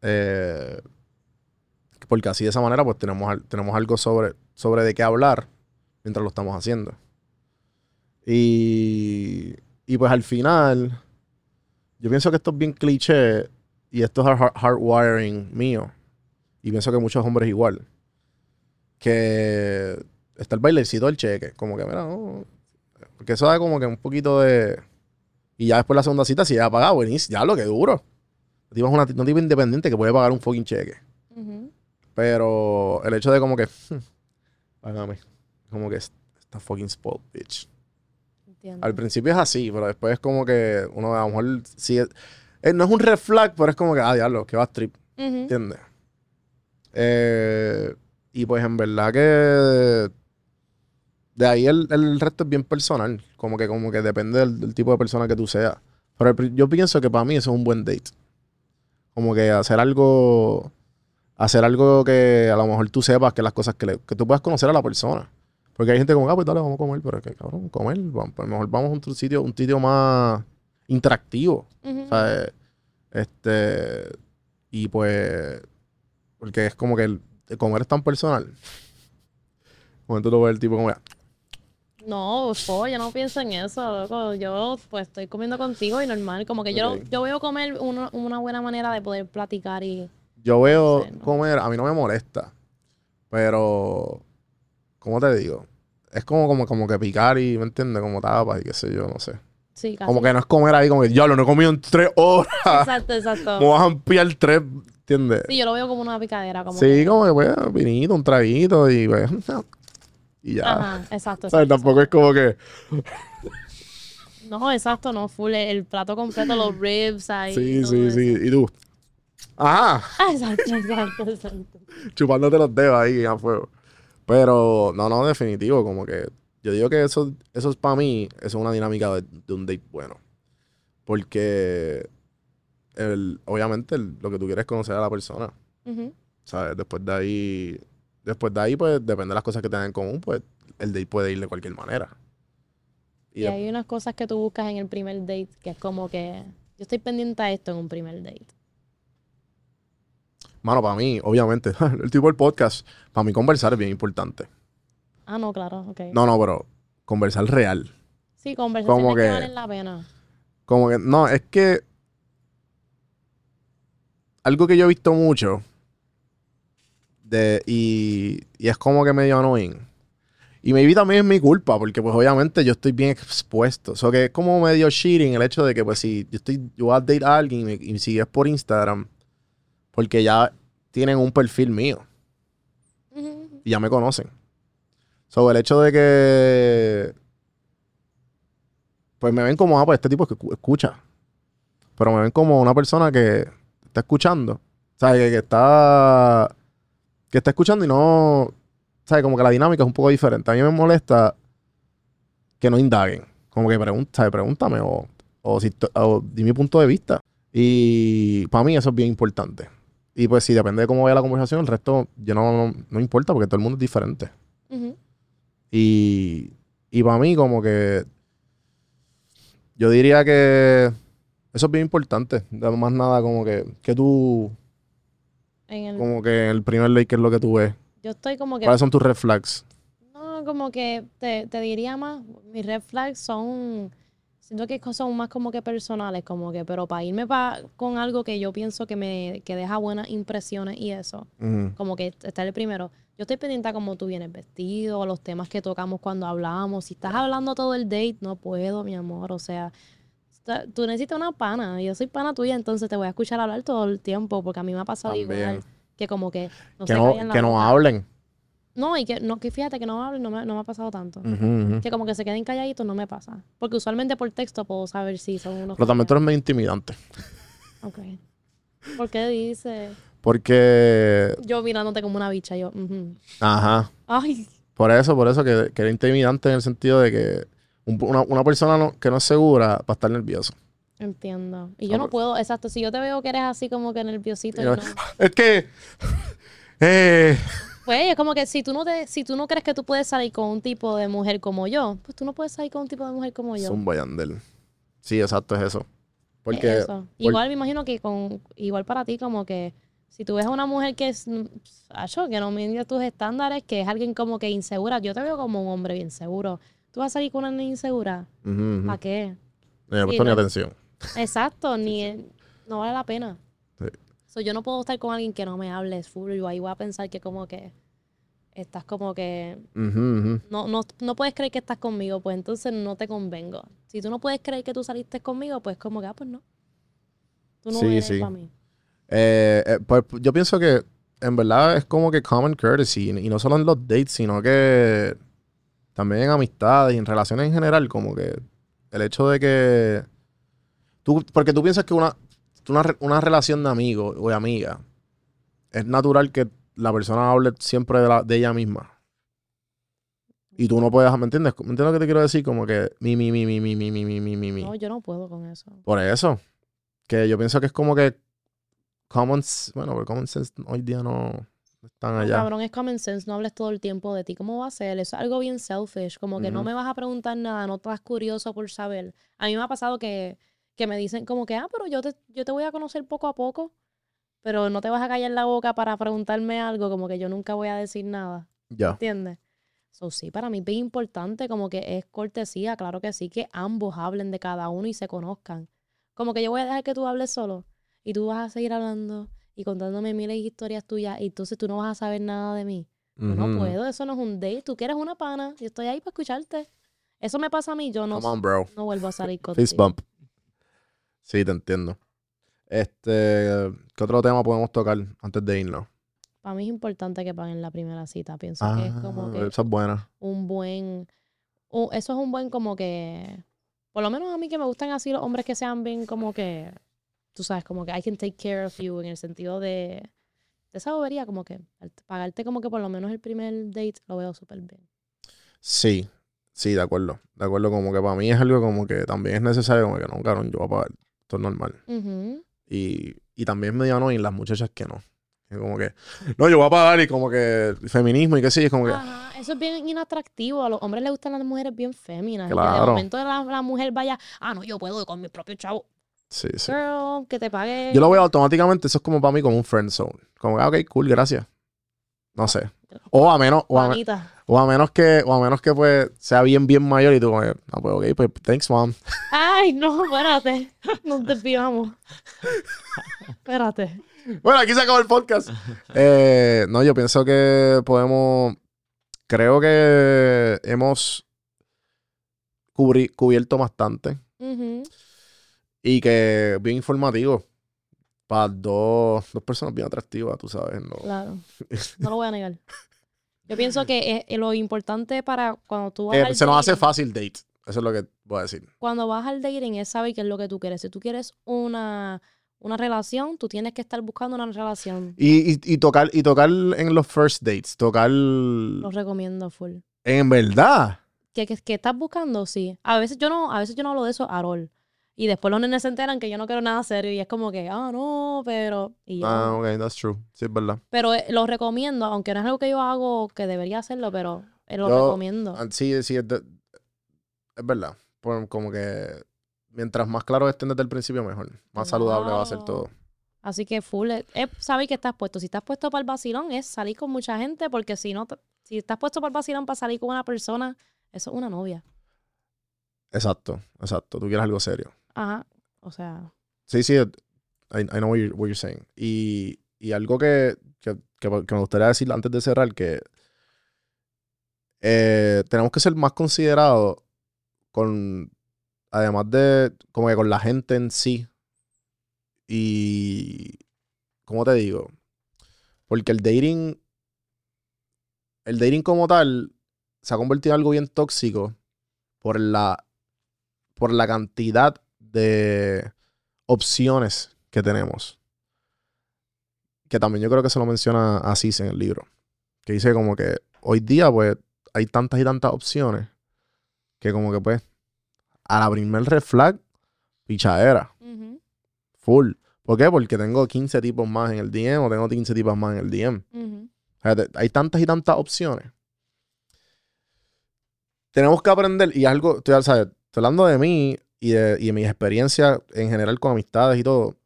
Eh, porque así de esa manera, pues tenemos, tenemos algo sobre, sobre de qué hablar mientras lo estamos haciendo. Y, y pues al final, yo pienso que esto es bien cliché y esto es hard- hardwiring mío. Y pienso que muchos hombres igual. Que está el bailecito del cheque. Como que, mira, no, porque eso da como que un poquito de. Y ya después la segunda cita, si ya paga, buenísimo. Ya lo que duro. Es una, una tipa independiente que puede pagar un fucking cheque. Pero el hecho de como que. hmm, págame. Como que esta fucking spoiled bitch. Entiendo. Al principio es así, pero después es como que uno a lo mejor. Sí, es- eh, no es un red flag, pero es como que, ah, diablo, que va a trip. ¿Entiendes? Eh, y pues en verdad que de ahí el, el resto es bien personal. Como que, como que depende del, del tipo de persona que tú seas. Pero el yo pienso que para mí eso es un buen date. Como que hacer algo. Hacer algo que a lo mejor tú sepas que las cosas que, le- que tú puedas conocer a la persona. Porque hay gente como, ah, pues dale, vamos a comer, pero es que cabrón, comer, vamos, pues mejor vamos a un sitio, un sitio más interactivo. Este. Y pues. Porque es como que el, el comer es tan personal. Momento tú ves el tipo como. No, po, yo no pienso en eso, loco. Yo pues estoy comiendo contigo y normal. Como que yo, Ok. yo veo comer una, una buena manera de poder platicar y... Yo veo No sé, no. comer, a mí no me molesta, pero, ¿cómo te digo? Es como, como, como que picar y, ¿me entiendes? Como tapas y qué sé yo, no sé. Sí, casi. Como que no es comer ahí, como que, ya lo no he comido en tres horas. Exacto, exacto. [LAUGHS] Me vas a ampliar tres, ¿entiendes? Sí, yo lo veo como una picadera. Como Sí, que- como que, pues, vinito, un traguito y, pues, [LAUGHS] y ya. Ajá, exacto. Exacto, Tampoco es como que, No, exacto, no, full. El, plato completo, los ribs ahí. sí, sí, eso. sí. Y tú, ajá, Ah, [LAUGHS] exacto, exacto, exacto. chupándote los dedos ahí a fuego. Pero, no, no, definitivo, como que yo digo que eso, eso es para mí, eso es una dinámica de, de un date bueno. Porque, el, obviamente, el- lo que tú quieres es conocer a la persona, Ujú. ¿sabes? Después de ahí, después de ahí, pues, depende de las cosas que tengan en común, pues, el date puede ir de cualquier manera. Y de- hay unas cosas que tú buscas en el primer date que es como que yo estoy pendiente a esto en un primer date. Mano, para mí, obviamente, [LAUGHS] el tipo del podcast, para mí conversar es bien importante. Ah, no, claro, ok. No, no, pero conversar real. Sí, conversaciones como que, que- valen la pena. Como que, no, es que algo que yo he visto mucho de, y, y es como que medio annoying. Y maybe también es mi culpa, porque pues obviamente yo estoy bien expuesto. O sea, que es como medio cheating el hecho de que pues si yo estoy, yo voy a date a alguien y, y me sigues por Instagram, porque ya tienen un perfil mío. Y ya me conocen. Sobre el hecho de que. Pues me ven como, ah, pues este tipo que escu- escucha. Pero me ven como una persona que está escuchando. O sea, que, que está. Que está escuchando y no. ¿Sabes? Como que la dinámica es un poco diferente. A mí me molesta que no indaguen. Como que pregunta, pregúntame o, o, si, o di mi punto de vista. Y para mí eso es bien importante. Y pues si depende de cómo vaya la conversación, el resto yo no, no, no importa porque todo el mundo es diferente. Y, y para mí como que yo diría que eso es bien importante. De más nada como que, que tú, En el- como que en el primer ley, ¿qué es lo que tú ves? yo estoy como que ¿Cuáles son tus red flags? No, como que te, te diría más, mis red flags son, siento que son más como que personales, como que, pero para irme pa, con algo que yo pienso que me que deja buenas impresiones y eso, como que está el primero. Yo estoy pendiente a cómo tú vienes vestido, los temas que tocamos cuando hablamos. Si estás hablando todo el date, no puedo, mi amor. O sea, está- tú necesitas una pana. Yo soy pana tuya, entonces te voy a escuchar hablar todo el tiempo, porque a mí me ha pasado También. igual. Que como que no que se no, que no hablen. No, y que, no, que fíjate que no hablen, no me, no me ha pasado tanto. Que como que se queden calladitos no me pasa. Porque usualmente por texto puedo saber si son unos. Pero también tú eres medio intimidante. Ok. ¿Por qué dice? Porque, Yo mirándote como una bicha, yo. ajá, Ay, por eso, por eso que, que eres intimidante en el sentido de que un- una, una persona no- que no es segura va a estar nervioso. entiendo. Y Ah, yo no por- puedo, exacto. Si yo te veo que eres así como que nerviosito, y Yo- no. [LAUGHS] Es que, [LAUGHS] eh, Pues es como que si tú no te, si tú no crees que tú puedes salir con un tipo de mujer como yo, pues tú no puedes salir con un tipo de mujer como yo. Zumba Yandel. Sí, exacto, es eso. Es Porque, eso. Igual me imagino que con, igual para ti, como que si tú ves a una mujer que es, acho, que no mide tus estándares, que es alguien como que insegura, yo te veo como un hombre bien seguro. ¿Tú vas a salir con una insegura? Ujú. ¿Para qué? no Sí, puesto ni no. atención. Exacto, ni no vale la pena. So, yo no puedo estar con alguien que no me hable full. Yo ahí voy a pensar que como que estás como que Ujú, ujú. no, no, no puedes creer que estás conmigo, pues entonces no te convengo. Si tú no puedes creer que tú saliste conmigo, pues como que, ah, pues no. Tú no Sí, eres sí. para mí. Eh, eh, pues yo pienso que en verdad es como que common courtesy. Y no solo en los dates, sino que también en amistades y en relaciones en general. Como que el hecho de que. Tú, porque tú piensas que una, una, una relación de amigo o de amiga es natural que la persona hable siempre de, la, de ella misma. Y tú no puedes, ¿me entiendes? ¿Me entiendes lo que te quiero decir? Como que mi, mi, mi, mi, mi, mi, mi, mi, mi, mi. No, yo no puedo con eso. Por eso. Que yo pienso que es como que common bueno, pero common sense hoy día no no están No, allá. cabrón, es common sense, no hables todo el tiempo de ti. ¿Cómo va a ser? Eso es algo bien selfish, como que no Ujú. me vas a preguntar nada, no estás curioso por saber. A mí me ha pasado que, que me dicen como que, ah, pero yo te, yo te voy a conocer poco a poco, pero no te vas a callar la boca para preguntarme algo, como que yo nunca voy a decir nada, Ya. ¿entiendes? So, sí, para mí es importante, como que es cortesía, claro que sí, que ambos hablen de cada uno y se conozcan. Como que yo voy a dejar que tú hables solo y tú vas a seguir hablando y contándome miles de historias tuyas y entonces tú no vas a saber nada de mí. Yo no puedo, eso no es un date, tú quieres una pana, yo estoy ahí para escucharte. Eso me pasa a mí, yo no, on, bro. no vuelvo a salir [LAUGHS] contigo. Fist bump. Sí, te entiendo. Este, ¿qué otro tema podemos tocar antes de irnos? Para mí es importante que paguen la primera cita, pienso que es como Ah, que esa es buena. un buen, eso es un buen como que, por lo menos a mí que me gustan así los hombres que sean bien como que, tú sabes, como que I can take care of you en el sentido de, de esa bobería, como que pagarte como que por lo menos el primer date lo veo súper bien. Sí, sí, de acuerdo. De acuerdo, como que para mí es algo como que también es necesario, como que no, cabrón, yo voy a pagar. Esto es normal. Ujú. Y, y también me dio en las muchachas que no. Que como que, no, yo voy a pagar y como que feminismo y qué sí, es como que, Ajá, eso es bien inatractivo. A los hombres les gustan las mujeres bien féminas. Y que de Claro. momento la, la mujer vaya, ah, no, yo puedo con mi propio chavo. sí, sí. Girl, que te pague. Yo lo veo automáticamente, eso es como para mí como un friend zone. Como que, ah, ok, cool, gracias. No sé. O a menos, o a, me- o a menos que, o a menos que pues sea bien, bien mayor y tú ah, pues ok, pues thanks, mom. [LAUGHS] Ay, no, espérate. [LAUGHS] Nos desviamos. [LAUGHS] espérate. Bueno, aquí se acabó el podcast. Eh, no, yo pienso que podemos. Creo que hemos cubri- cubierto bastante y que bien informativo para dos, dos personas bien atractivas, tú sabes. No, Claro. [LAUGHS] No lo voy a negar. Yo pienso que es- es lo importante para cuando tú vas Eh, al se nos hace fácil date. Eso es lo que voy a decir. Cuando vas al dating es saber qué es lo que tú quieres. Si tú quieres una, una relación, tú tienes que estar buscando una relación. Y, y, y tocar, y tocar en los first dates, tocar Lo recomiendo full. en verdad. ¿Qué, qué, qué estás buscando? Sí. A veces yo no, a veces yo no hablo de eso a rol. Y después los nenes se enteran que yo no quiero nada serio y es como que, ah, no, pero... Y yo, Ah, ok, that's true. Sí, es verdad. Pero eh, lo recomiendo, aunque no es algo que yo hago que debería hacerlo, pero eh, lo Yo- recomiendo. Ah, Sí, sí, es, de- es verdad. Pues como que mientras más claro estén desde el principio, mejor. Más saludable va a ser todo. Así que full, es, es saber que estás puesto. Si estás puesto para el vacilón, es salir con mucha gente, porque si no, si estás puesto para el vacilón para salir con una persona, eso es una novia. Exacto, exacto. Tú quieres algo serio. Ajá. O sea, Sí, sí, I, I know what you're, what you're saying. Y, y algo que, que, que- que me gustaría decir antes de cerrar, que eh, tenemos que ser más considerados con, además de, como que con la gente en sí. Y, ¿cómo te digo? Porque el dating, el dating como tal, se ha convertido en algo bien tóxico por la, por la cantidad de opciones que tenemos. Que también yo creo que se lo menciona Asís en el libro. Que dice como que hoy día, pues, hay tantas y tantas opciones que como que, pues, al abrirme el red flag, pichadera, full. ¿Por qué? Porque tengo 15 tipos más en el DM o tengo 15 tipos más en el DM. O sea, hay tantas y tantas opciones. Tenemos que aprender, y algo, tú ya sabes, estoy hablando de mí y de, y de mis experiencias en general con amistades y todo.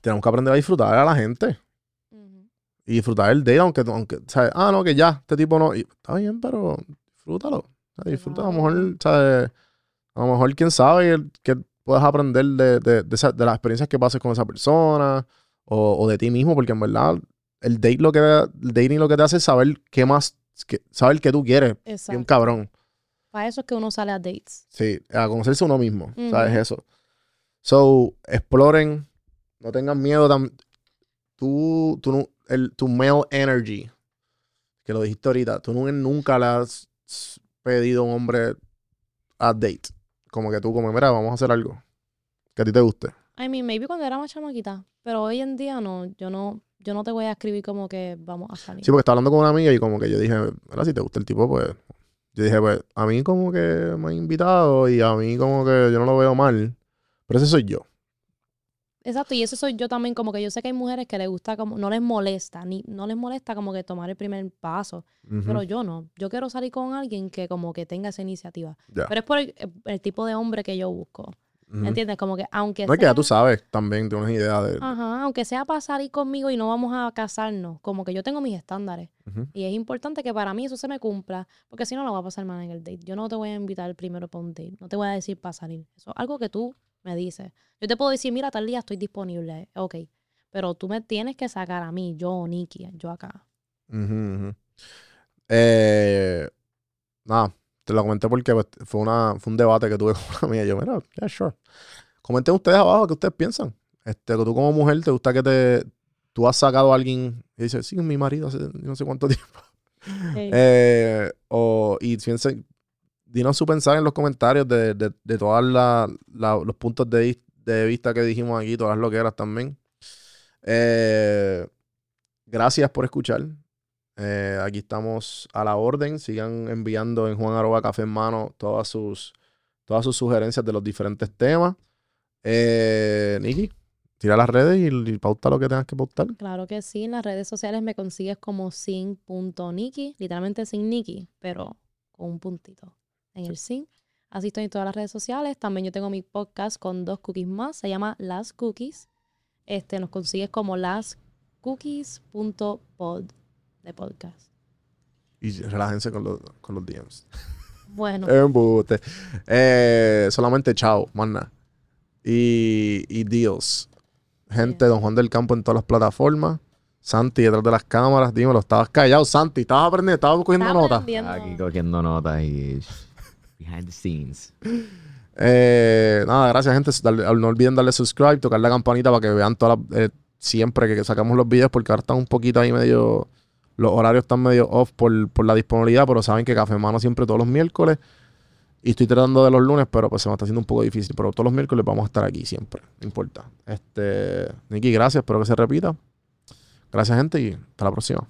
Tenemos que aprender a disfrutar a la gente y disfrutar el date, aunque, aunque ¿sabes? Ah, no, que ya, este tipo no. Y está bien, pero disfrútalo. Sea, disfruta, a lo mejor, ¿sabes? A lo mejor, quién sabe, el- que puedas aprender de, de, de, esa- de las experiencias que pases con esa persona o, o de ti mismo, porque en verdad el date lo que el dating lo que te hace es saber qué más, que, saber qué tú quieres. Exacto. cabrón. Para eso es que uno sale a dates. Sí, a conocerse uno mismo. ¿sabes eso? So, exploren, no tengan miedo. tú, tú, el, tu male energy, que lo dijiste ahorita, tú nu- nunca le has pedido a un hombre a date. Como que tú, como, mira, vamos a hacer algo que a ti te guste. I mean, maybe cuando era más chamaquita, pero hoy en día no, yo no, yo no te voy a escribir como que vamos a salir. Sí, porque estaba hablando con una amiga y como que yo dije, mira, si te gusta el tipo, pues. Yo dije, pues, a mí como que me han invitado y a mí como que yo no lo veo mal. Pero ese soy yo. Exacto, y eso soy yo también, como que yo sé que hay mujeres que les gusta como, no les molesta, ni, no les molesta como que tomar el primer paso, pero yo no, yo quiero salir con alguien que como que tenga esa iniciativa, pero es por el, el tipo de hombre que yo busco. ¿Entiendes? Como que aunque No es que ya sea- tú sabes también, tienes idea de. Ajá, aunque sea para salir conmigo y no vamos a casarnos, como que yo tengo mis estándares. Y es importante que para mí eso se me cumpla, porque si no, no va a pasar mal en el date. Yo no te voy a invitar primero para un date, no te voy a decir para salir. Eso es algo que tú me dices. Yo te puedo decir, mira, tal día estoy disponible, ok. Pero tú me tienes que sacar a mí, yo, Nikki, yo acá. Ujú, ujú. Eh, nada, te lo comenté porque pues, fue, una, fue un debate que tuve [LAUGHS] con una amiga. Yo, mira, yeah, sure. Comenten ustedes abajo qué ustedes piensan. Este, que tú como mujer te gusta que te. Tú has sacado a alguien y dices, sí, mi marido hace no sé cuánto [LAUGHS] tiempo. Sí. Eh, o, y piensen, dinos su pensar en los comentarios de, de, de todos los puntos de, de vista que dijimos aquí, todas las loqueras también. Eh, gracias por escuchar. Eh, aquí estamos a la orden. Sigan enviando en Juan Aroba Café en Mano todas sus, todas sus sugerencias de los diferentes temas. Eh, Niki, tira las redes y, y pauta lo que tengas que pautar. Claro que sí, en las redes sociales me consigues como sin.niki, literalmente sin Nikki, pero con un puntito en el sin. Así estoy en todas las redes sociales. También yo tengo mi podcast con dos cookies más, se llama Las Cookies. Este, nos consigues como lascookies.pod de podcast. Y relájense con los, con los DMs. Bueno. [LAUGHS] Eh, solamente chao, nada. Y, y Dios. Gente, Don Juan del Campo en todas las plataformas. Santi detrás de las cámaras. Dímelo, estabas callado, Santi. Estabas aprendiendo, estabas cogiendo estaba notas. Aquí cogiendo notas y. Behind the scenes. Eh, nada, gracias, gente. No olviden darle subscribe, tocar la campanita para que vean todas las- eh, siempre que, que sacamos los videos, porque ahora están un poquito ahí medio. Los horarios están medio off por, por la disponibilidad, pero saben que Café Mano siempre todos los miércoles. Y estoy tratando de los lunes, pero pues se me está haciendo un poco difícil. Pero todos los miércoles vamos a estar aquí siempre. No importa. Este, Nicky, gracias. Espero que se repita. Gracias, gente, y hasta la próxima.